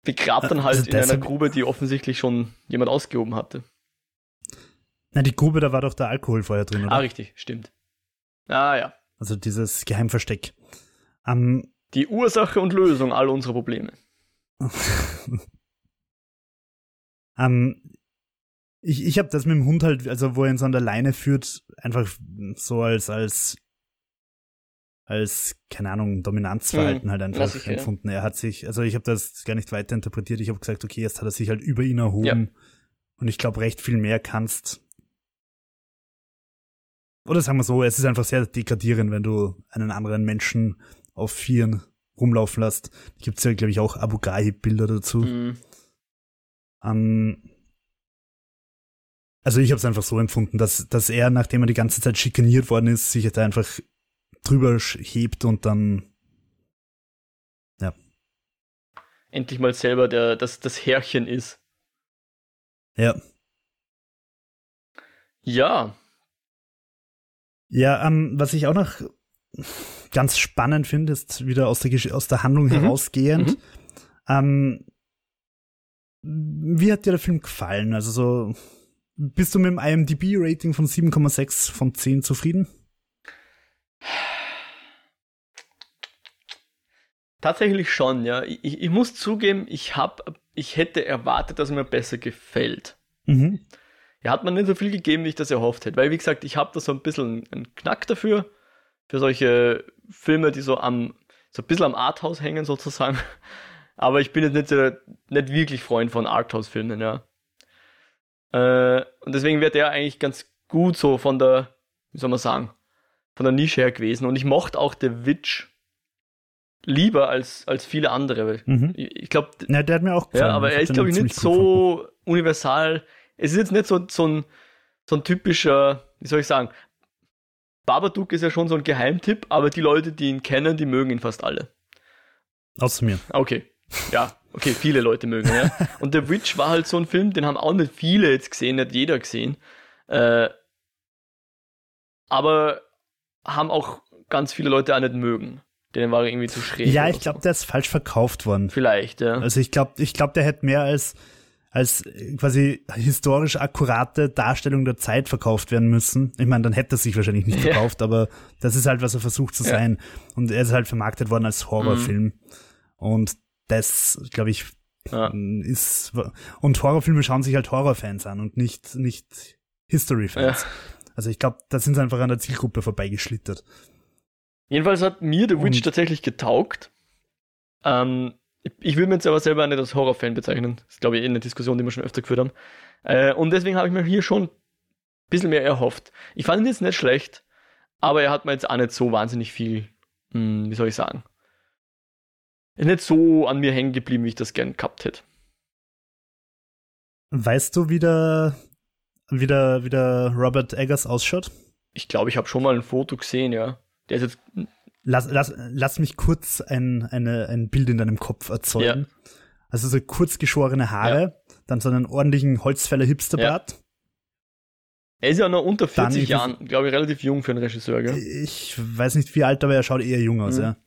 begrabt dann halt also in einer Grube, die offensichtlich schon jemand ausgehoben hatte. Na, die Grube, da war doch der Alkohol vorher drin, oder? Ah, richtig, stimmt. Ah, ja. Also dieses Geheimversteck. Um, die Ursache und Lösung all unserer Probleme. um, ich ich habe das mit dem Hund halt, also wo er ihn so an der Leine führt, einfach so als, als als, keine Ahnung, Dominanzverhalten hm, halt einfach ich, empfunden. Ja. Er hat sich, also ich habe das gar nicht weiter interpretiert. Ich habe gesagt, okay, jetzt hat er sich halt über ihn erhoben. Ja. Und ich glaube, recht viel mehr kannst. Oder sagen wir so, es ist einfach sehr degradierend, wenn du einen anderen Menschen auf Vieren rumlaufen lässt. Da gibt es ja, glaube ich, auch Abu Ghraib-Bilder dazu. Mhm. Ähm, also ich habe es einfach so empfunden, dass, dass er, nachdem er die ganze Zeit schikaniert worden ist, sich da einfach drüber hebt und dann ja. Endlich mal selber der, das, das Herrchen ist. Ja. Ja. Ja, ähm, was ich auch noch ganz spannend finde, ist wieder aus der, aus der Handlung mhm. herausgehend. Mhm. Ähm, wie hat dir der Film gefallen? Also so, bist du mit dem IMDb-Rating von 7,6 von 10 zufrieden? Tatsächlich schon, ja. Ich, ich muss zugeben, ich hab, ich hätte erwartet, dass er mir besser gefällt. Mhm. Er hat mir nicht so viel gegeben, wie ich das erhofft hätte. Weil, wie gesagt, ich habe da so ein bisschen einen Knack dafür. Für solche Filme, die so am, so ein bisschen am Arthouse hängen, sozusagen. Aber ich bin jetzt nicht, so, nicht wirklich Freund von Arthouse-Filmen, ja. Äh, und deswegen wird der eigentlich ganz gut so von der, wie soll man sagen, von der Nische her gewesen. Und ich mochte auch The Witch lieber als, als viele andere. Mhm. Ich, ich glaube. Ja, der hat mir auch gefallen. Ja, aber er ist, glaube ich, nicht so gefunden. universal. Es ist jetzt nicht so, so, ein, so ein typischer, wie soll ich sagen, Babadook ist ja schon so ein Geheimtipp, aber die Leute, die ihn kennen, die mögen ihn fast alle. Außer mir. Okay. Ja, okay, viele Leute mögen, ja. Und The Witch war halt so ein Film, den haben auch nicht viele jetzt gesehen, nicht jeder gesehen. Äh, aber haben auch ganz viele Leute auch nicht mögen. Den war irgendwie zu schräg. Ja, ich glaube, so. der ist falsch verkauft worden. Vielleicht, ja. Also ich glaube, ich glaube, der hätte mehr als als quasi historisch akkurate Darstellung der Zeit verkauft werden müssen. Ich meine, dann hätte er sich wahrscheinlich nicht verkauft, ja. aber das ist halt, was er versucht zu sein. Ja. Und er ist halt vermarktet worden als Horrorfilm. Mhm. Und das, glaube ich, ja. ist und Horrorfilme schauen sich halt Horrorfans an und nicht nicht History-Fans. Also ich glaube, da sind sie einfach an der Zielgruppe vorbeigeschlittert. Jedenfalls hat mir The Witch und tatsächlich getaugt. Ähm, ich würde mich jetzt aber selber nicht als Horrorfan bezeichnen. Das ist, glaube ich, eh eine Diskussion, die wir schon öfter geführt haben. Äh, und deswegen habe ich mir hier schon ein bisschen mehr erhofft. Ich fand ihn jetzt nicht schlecht, aber er hat mir jetzt auch nicht so wahnsinnig viel, hm, wie soll ich sagen, ist nicht so an mir hängen geblieben, wie ich das gern gehabt hätte. Weißt du, wie der, wie der, wie der Robert Eggers ausschaut? Ich glaube, ich habe schon mal ein Foto gesehen, ja. Der ist jetzt. Lass, lass, lass mich kurz ein, eine, ein Bild in deinem Kopf erzeugen. Ja. Also so kurz geschorene Haare, ja. dann so einen ordentlichen Holzfäller Hipsterbart. Ja. Er ist ja noch unter 40 Jahren, glaube ich, relativ jung für einen Regisseur, gell? Ich weiß nicht wie alt, aber er schaut eher jung aus, mhm. ja.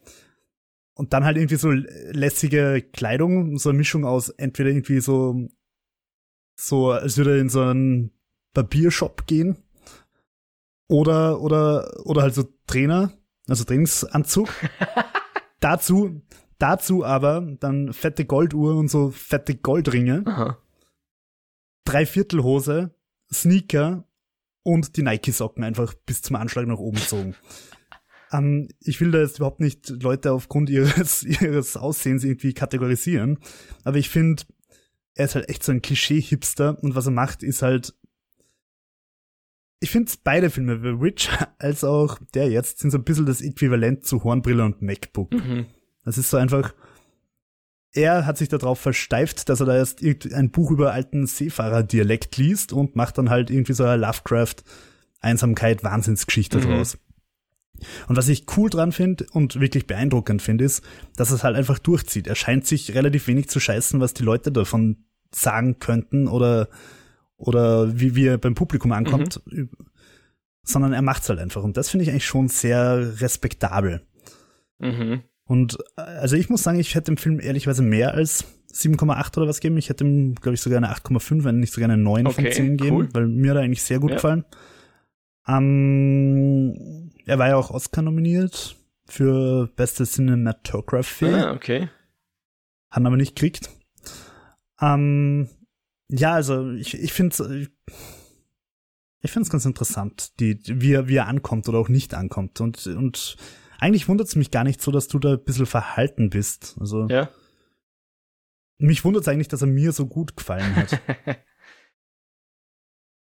Und dann halt irgendwie so lässige Kleidung, so eine Mischung aus entweder irgendwie so, so, als würde er in so einen Barbiershop gehen. Oder, oder, oder halt so Trainer, also Trainingsanzug. dazu, dazu aber dann fette Golduhr und so fette Goldringe. Aha. Dreiviertelhose, Sneaker und die Nike-Socken einfach bis zum Anschlag nach oben gezogen. Ähm, ich will da jetzt überhaupt nicht Leute aufgrund ihres, ihres Aussehens irgendwie kategorisieren, aber ich finde, er ist halt echt so ein Klischee-Hipster und was er macht, ist halt ich finde beide Filme, The Witch als auch der jetzt, sind so ein bisschen das Äquivalent zu Hornbrille und MacBook. Mhm. Das ist so einfach, er hat sich darauf versteift, dass er da erst ein Buch über alten Seefahrerdialekt liest und macht dann halt irgendwie so eine Lovecraft Einsamkeit Wahnsinnsgeschichte mhm. draus. Und was ich cool dran finde und wirklich beeindruckend finde, ist, dass es halt einfach durchzieht. Er scheint sich relativ wenig zu scheißen, was die Leute davon sagen könnten oder, oder wie, wie er beim Publikum ankommt, mhm. sondern er macht's halt einfach. Und das finde ich eigentlich schon sehr respektabel. Mhm. Und also ich muss sagen, ich hätte dem Film ehrlichweise mehr als 7,8 oder was geben. Ich hätte ihm, glaube ich, sogar eine 8,5, wenn nicht sogar eine 9 okay, von 10 geben, cool. weil mir da eigentlich sehr gut ja. gefallen. Ähm, er war ja auch Oscar nominiert für beste Cinematography. Ah, okay. Hat aber nicht gekriegt. Ähm, ja, also ich, ich finde ich finde es ganz interessant, die, wie, er, wie er ankommt oder auch nicht ankommt. Und, und eigentlich wundert es mich gar nicht so, dass du da ein bisschen verhalten bist. Also ja. mich wundert es eigentlich, dass er mir so gut gefallen hat.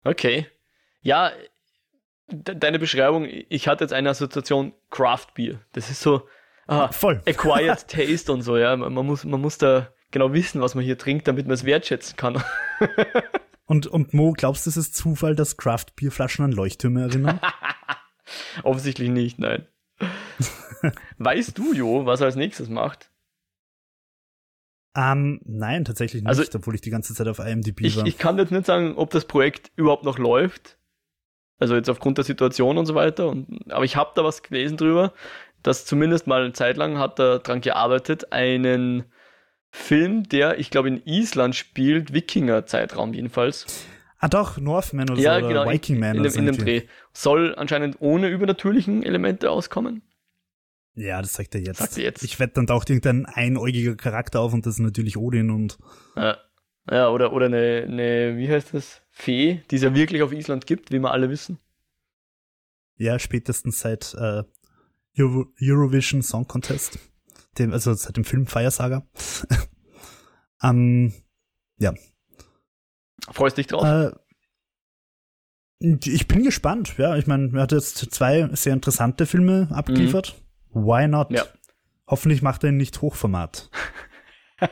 Okay. Ja, deine Beschreibung, ich hatte jetzt eine Assoziation Craft Beer. Das ist so ah, voll acquired taste und so, ja. Man muss, man muss da genau wissen, was man hier trinkt, damit man es wertschätzen kann. und, und Mo, glaubst du, es ist Zufall, dass Craft Bierflaschen an Leuchttürme erinnern? Offensichtlich nicht, nein. weißt du, Jo, was er als nächstes macht? Ähm, nein, tatsächlich nicht, also, obwohl ich die ganze Zeit auf IMDb ich, war. Ich kann jetzt nicht sagen, ob das Projekt überhaupt noch läuft. Also jetzt aufgrund der Situation und so weiter. Und, aber ich habe da was gelesen drüber, dass zumindest mal eine Zeit lang hat er daran gearbeitet, einen Film, der, ich glaube, in Island spielt, Wikinger-Zeitraum jedenfalls. Ah doch, Northman oder, ja, so, oder genau, Viking Man. In, in, dem, in dem Dreh. Soll anscheinend ohne übernatürlichen Elemente auskommen. Ja, das sagt er jetzt. Sagt er jetzt. Ich wette, dann taucht irgendein einäugiger Charakter auf und das ist natürlich Odin und. Ja, ja oder, oder eine, eine, wie heißt das? Fee, die es ja wirklich auf Island gibt, wie wir alle wissen. Ja, spätestens seit äh, Euro Eurovision Song Contest. Dem, also seit dem Film Fire Saga. ähm, ja. Freust dich drauf? Äh, ich bin gespannt, ja. Ich meine, er hat jetzt zwei sehr interessante Filme abgeliefert. Mhm. Why not? Ja. Hoffentlich macht er ihn nicht Hochformat.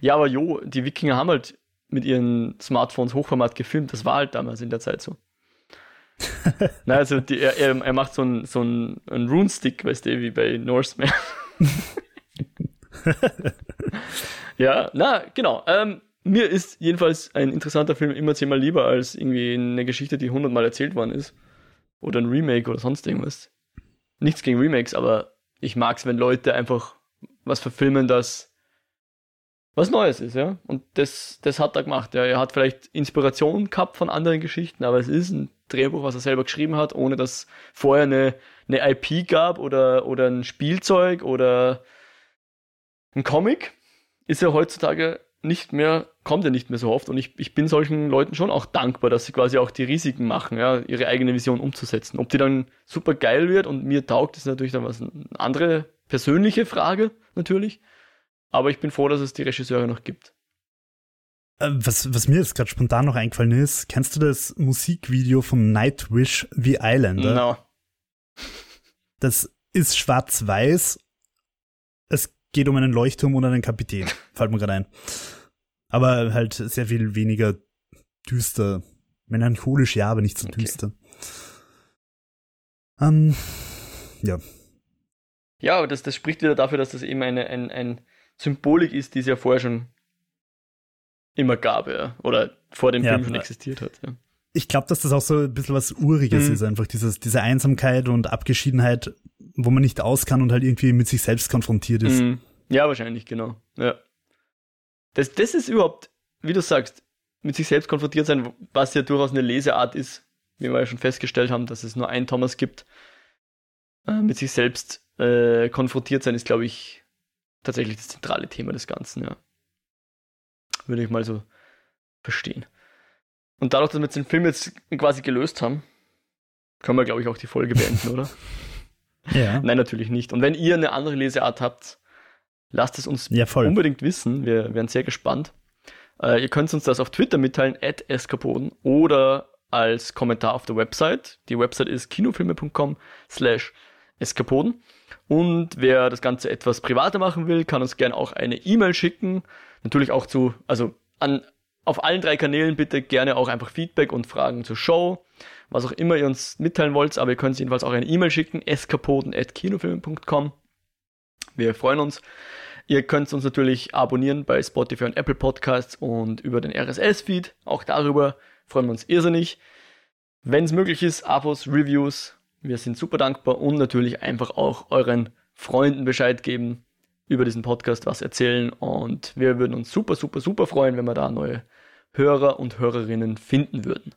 ja, aber jo, die Wikinger haben halt mit ihren Smartphones Hochformat gefilmt. Das war halt damals in der Zeit so. na, also die, er, er, macht so einen so ein Rune-Stick, weißt du, wie bei Norseman. ja, na, genau. Ähm, mir ist jedenfalls ein interessanter Film immer zehnmal lieber als irgendwie eine Geschichte, die hundertmal erzählt worden ist. Oder ein Remake oder sonst irgendwas nichts gegen Remakes, aber ich mag es, wenn Leute einfach was verfilmen, das was Neues ist, ja. Und das, das hat er gemacht. Ja. Er hat vielleicht Inspiration gehabt von anderen Geschichten, aber es ist ein Drehbuch, was er selber geschrieben hat, ohne dass vorher eine, eine IP gab oder, oder ein Spielzeug oder ein Comic. Ist er heutzutage nicht mehr, kommt ja nicht mehr so oft. Und ich, ich bin solchen Leuten schon auch dankbar, dass sie quasi auch die Risiken machen, ja, ihre eigene Vision umzusetzen. Ob die dann super geil wird und mir taugt, ist natürlich dann was eine andere persönliche Frage, natürlich. Aber ich bin froh, dass es die Regisseure noch gibt. Äh, was, was mir jetzt gerade spontan noch eingefallen ist, kennst du das Musikvideo von Nightwish The Islander? No. Das ist schwarz-weiß. Es geht um einen Leuchtturm und einen Kapitän. Fällt mir gerade ein. Aber halt sehr viel weniger düster. Melancholisch, ja, aber nicht so okay. düster. Ähm, ja. Ja, aber das, das spricht wieder dafür, dass das eben eine, ein, ein Symbolik ist, die es ja vorher schon immer gab, ja. Oder vor dem ja, Film schon existiert hat, ja. Ich glaube, dass das auch so ein bisschen was Uriges mhm. ist, einfach dieses, diese Einsamkeit und Abgeschiedenheit, wo man nicht aus kann und halt irgendwie mit sich selbst konfrontiert ist. Mhm. Ja, wahrscheinlich, genau. Ja. Das, das ist überhaupt, wie du sagst, mit sich selbst konfrontiert sein, was ja durchaus eine Leseart ist, wie wir ja schon festgestellt haben, dass es nur einen Thomas gibt. Äh, mit sich selbst äh, konfrontiert sein ist, glaube ich, tatsächlich das zentrale Thema des Ganzen, ja. Würde ich mal so verstehen. Und dadurch, dass wir jetzt den Film jetzt quasi gelöst haben, können wir, glaube ich, auch die Folge beenden, oder? Ja. Nein, natürlich nicht. Und wenn ihr eine andere Leseart habt, lasst es uns ja, unbedingt wissen. Wir wären sehr gespannt. Äh, ihr könnt uns das auf Twitter mitteilen, at eskapoden, oder als Kommentar auf der Website. Die Website ist kinofilme.com slash eskapoden. Und wer das Ganze etwas privater machen will, kann uns gerne auch eine E-Mail schicken. Natürlich auch zu, also an auf allen drei Kanälen bitte gerne auch einfach Feedback und Fragen zur Show, was auch immer ihr uns mitteilen wollt, aber ihr könnt jedenfalls auch eine E-Mail schicken, eskapoden.kinofilme.com. Wir freuen uns. Ihr könnt uns natürlich abonnieren bei Spotify und Apple Podcasts und über den RSS-Feed. Auch darüber freuen wir uns irrsinnig. Wenn es möglich ist, Abos, Reviews. Wir sind super dankbar und natürlich einfach auch euren Freunden Bescheid geben, über diesen Podcast was erzählen und wir würden uns super, super, super freuen, wenn wir da neue Hörer und Hörerinnen finden würden.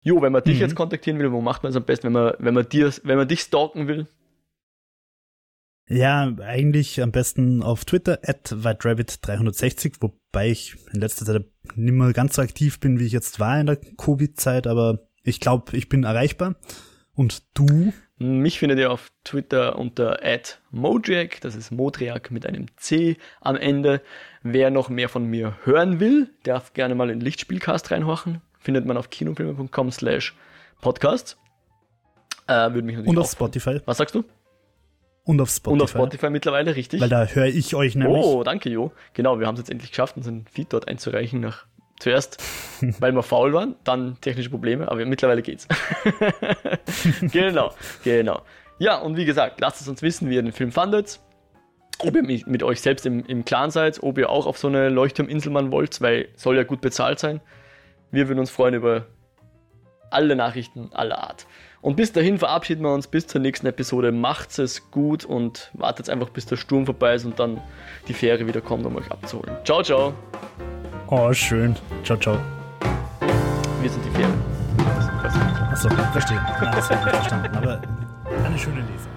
Jo, wenn man dich mhm. jetzt kontaktieren will, wo macht man es am besten, wenn man, wenn man dir, wenn man dich stalken will? Ja, eigentlich am besten auf Twitter, at whiterabbit360, wobei ich in letzter Zeit nicht mehr ganz so aktiv bin, wie ich jetzt war in der Covid-Zeit, aber ich glaube, ich bin erreichbar. Und du? Mich findet ihr auf Twitter unter @mojack, das ist Modriak mit einem C am Ende. Wer noch mehr von mir hören will, darf gerne mal in Lichtspielcast reinhorchen. findet man auf kinofilme.com slash podcast. Äh, würde mich natürlich Und auf Spotify. Was sagst du? Und auf Spotify. Und auf Spotify mittlerweile, richtig? Weil da höre ich euch nämlich. Oh, danke, Jo. Genau, wir haben es jetzt endlich geschafft, unseren Feed dort einzureichen. Nach, zuerst, weil wir faul waren, dann technische Probleme, aber mittlerweile geht's. genau, genau. Ja, und wie gesagt, lasst es uns wissen, wie ihr den Film fandet. Ob ihr mit, euch selbst im, im Clan seid, ob ihr auch auf so eine Leuchtturminselmann wollt, weil soll ja gut bezahlt sein. Wir würden uns freuen über alle Nachrichten aller Art. Und bis dahin verabschieden wir uns bis zur nächsten Episode. Macht's es gut und wartet einfach, bis der Sturm vorbei ist und dann die Fähre wieder kommt, um euch abzuholen. Ciao, ciao. Oh, schön. Ciao, ciao. Wir sind die das- Achso, verstehe. Ja, das habe ich nicht verstanden. Aber eine schöne Lesung.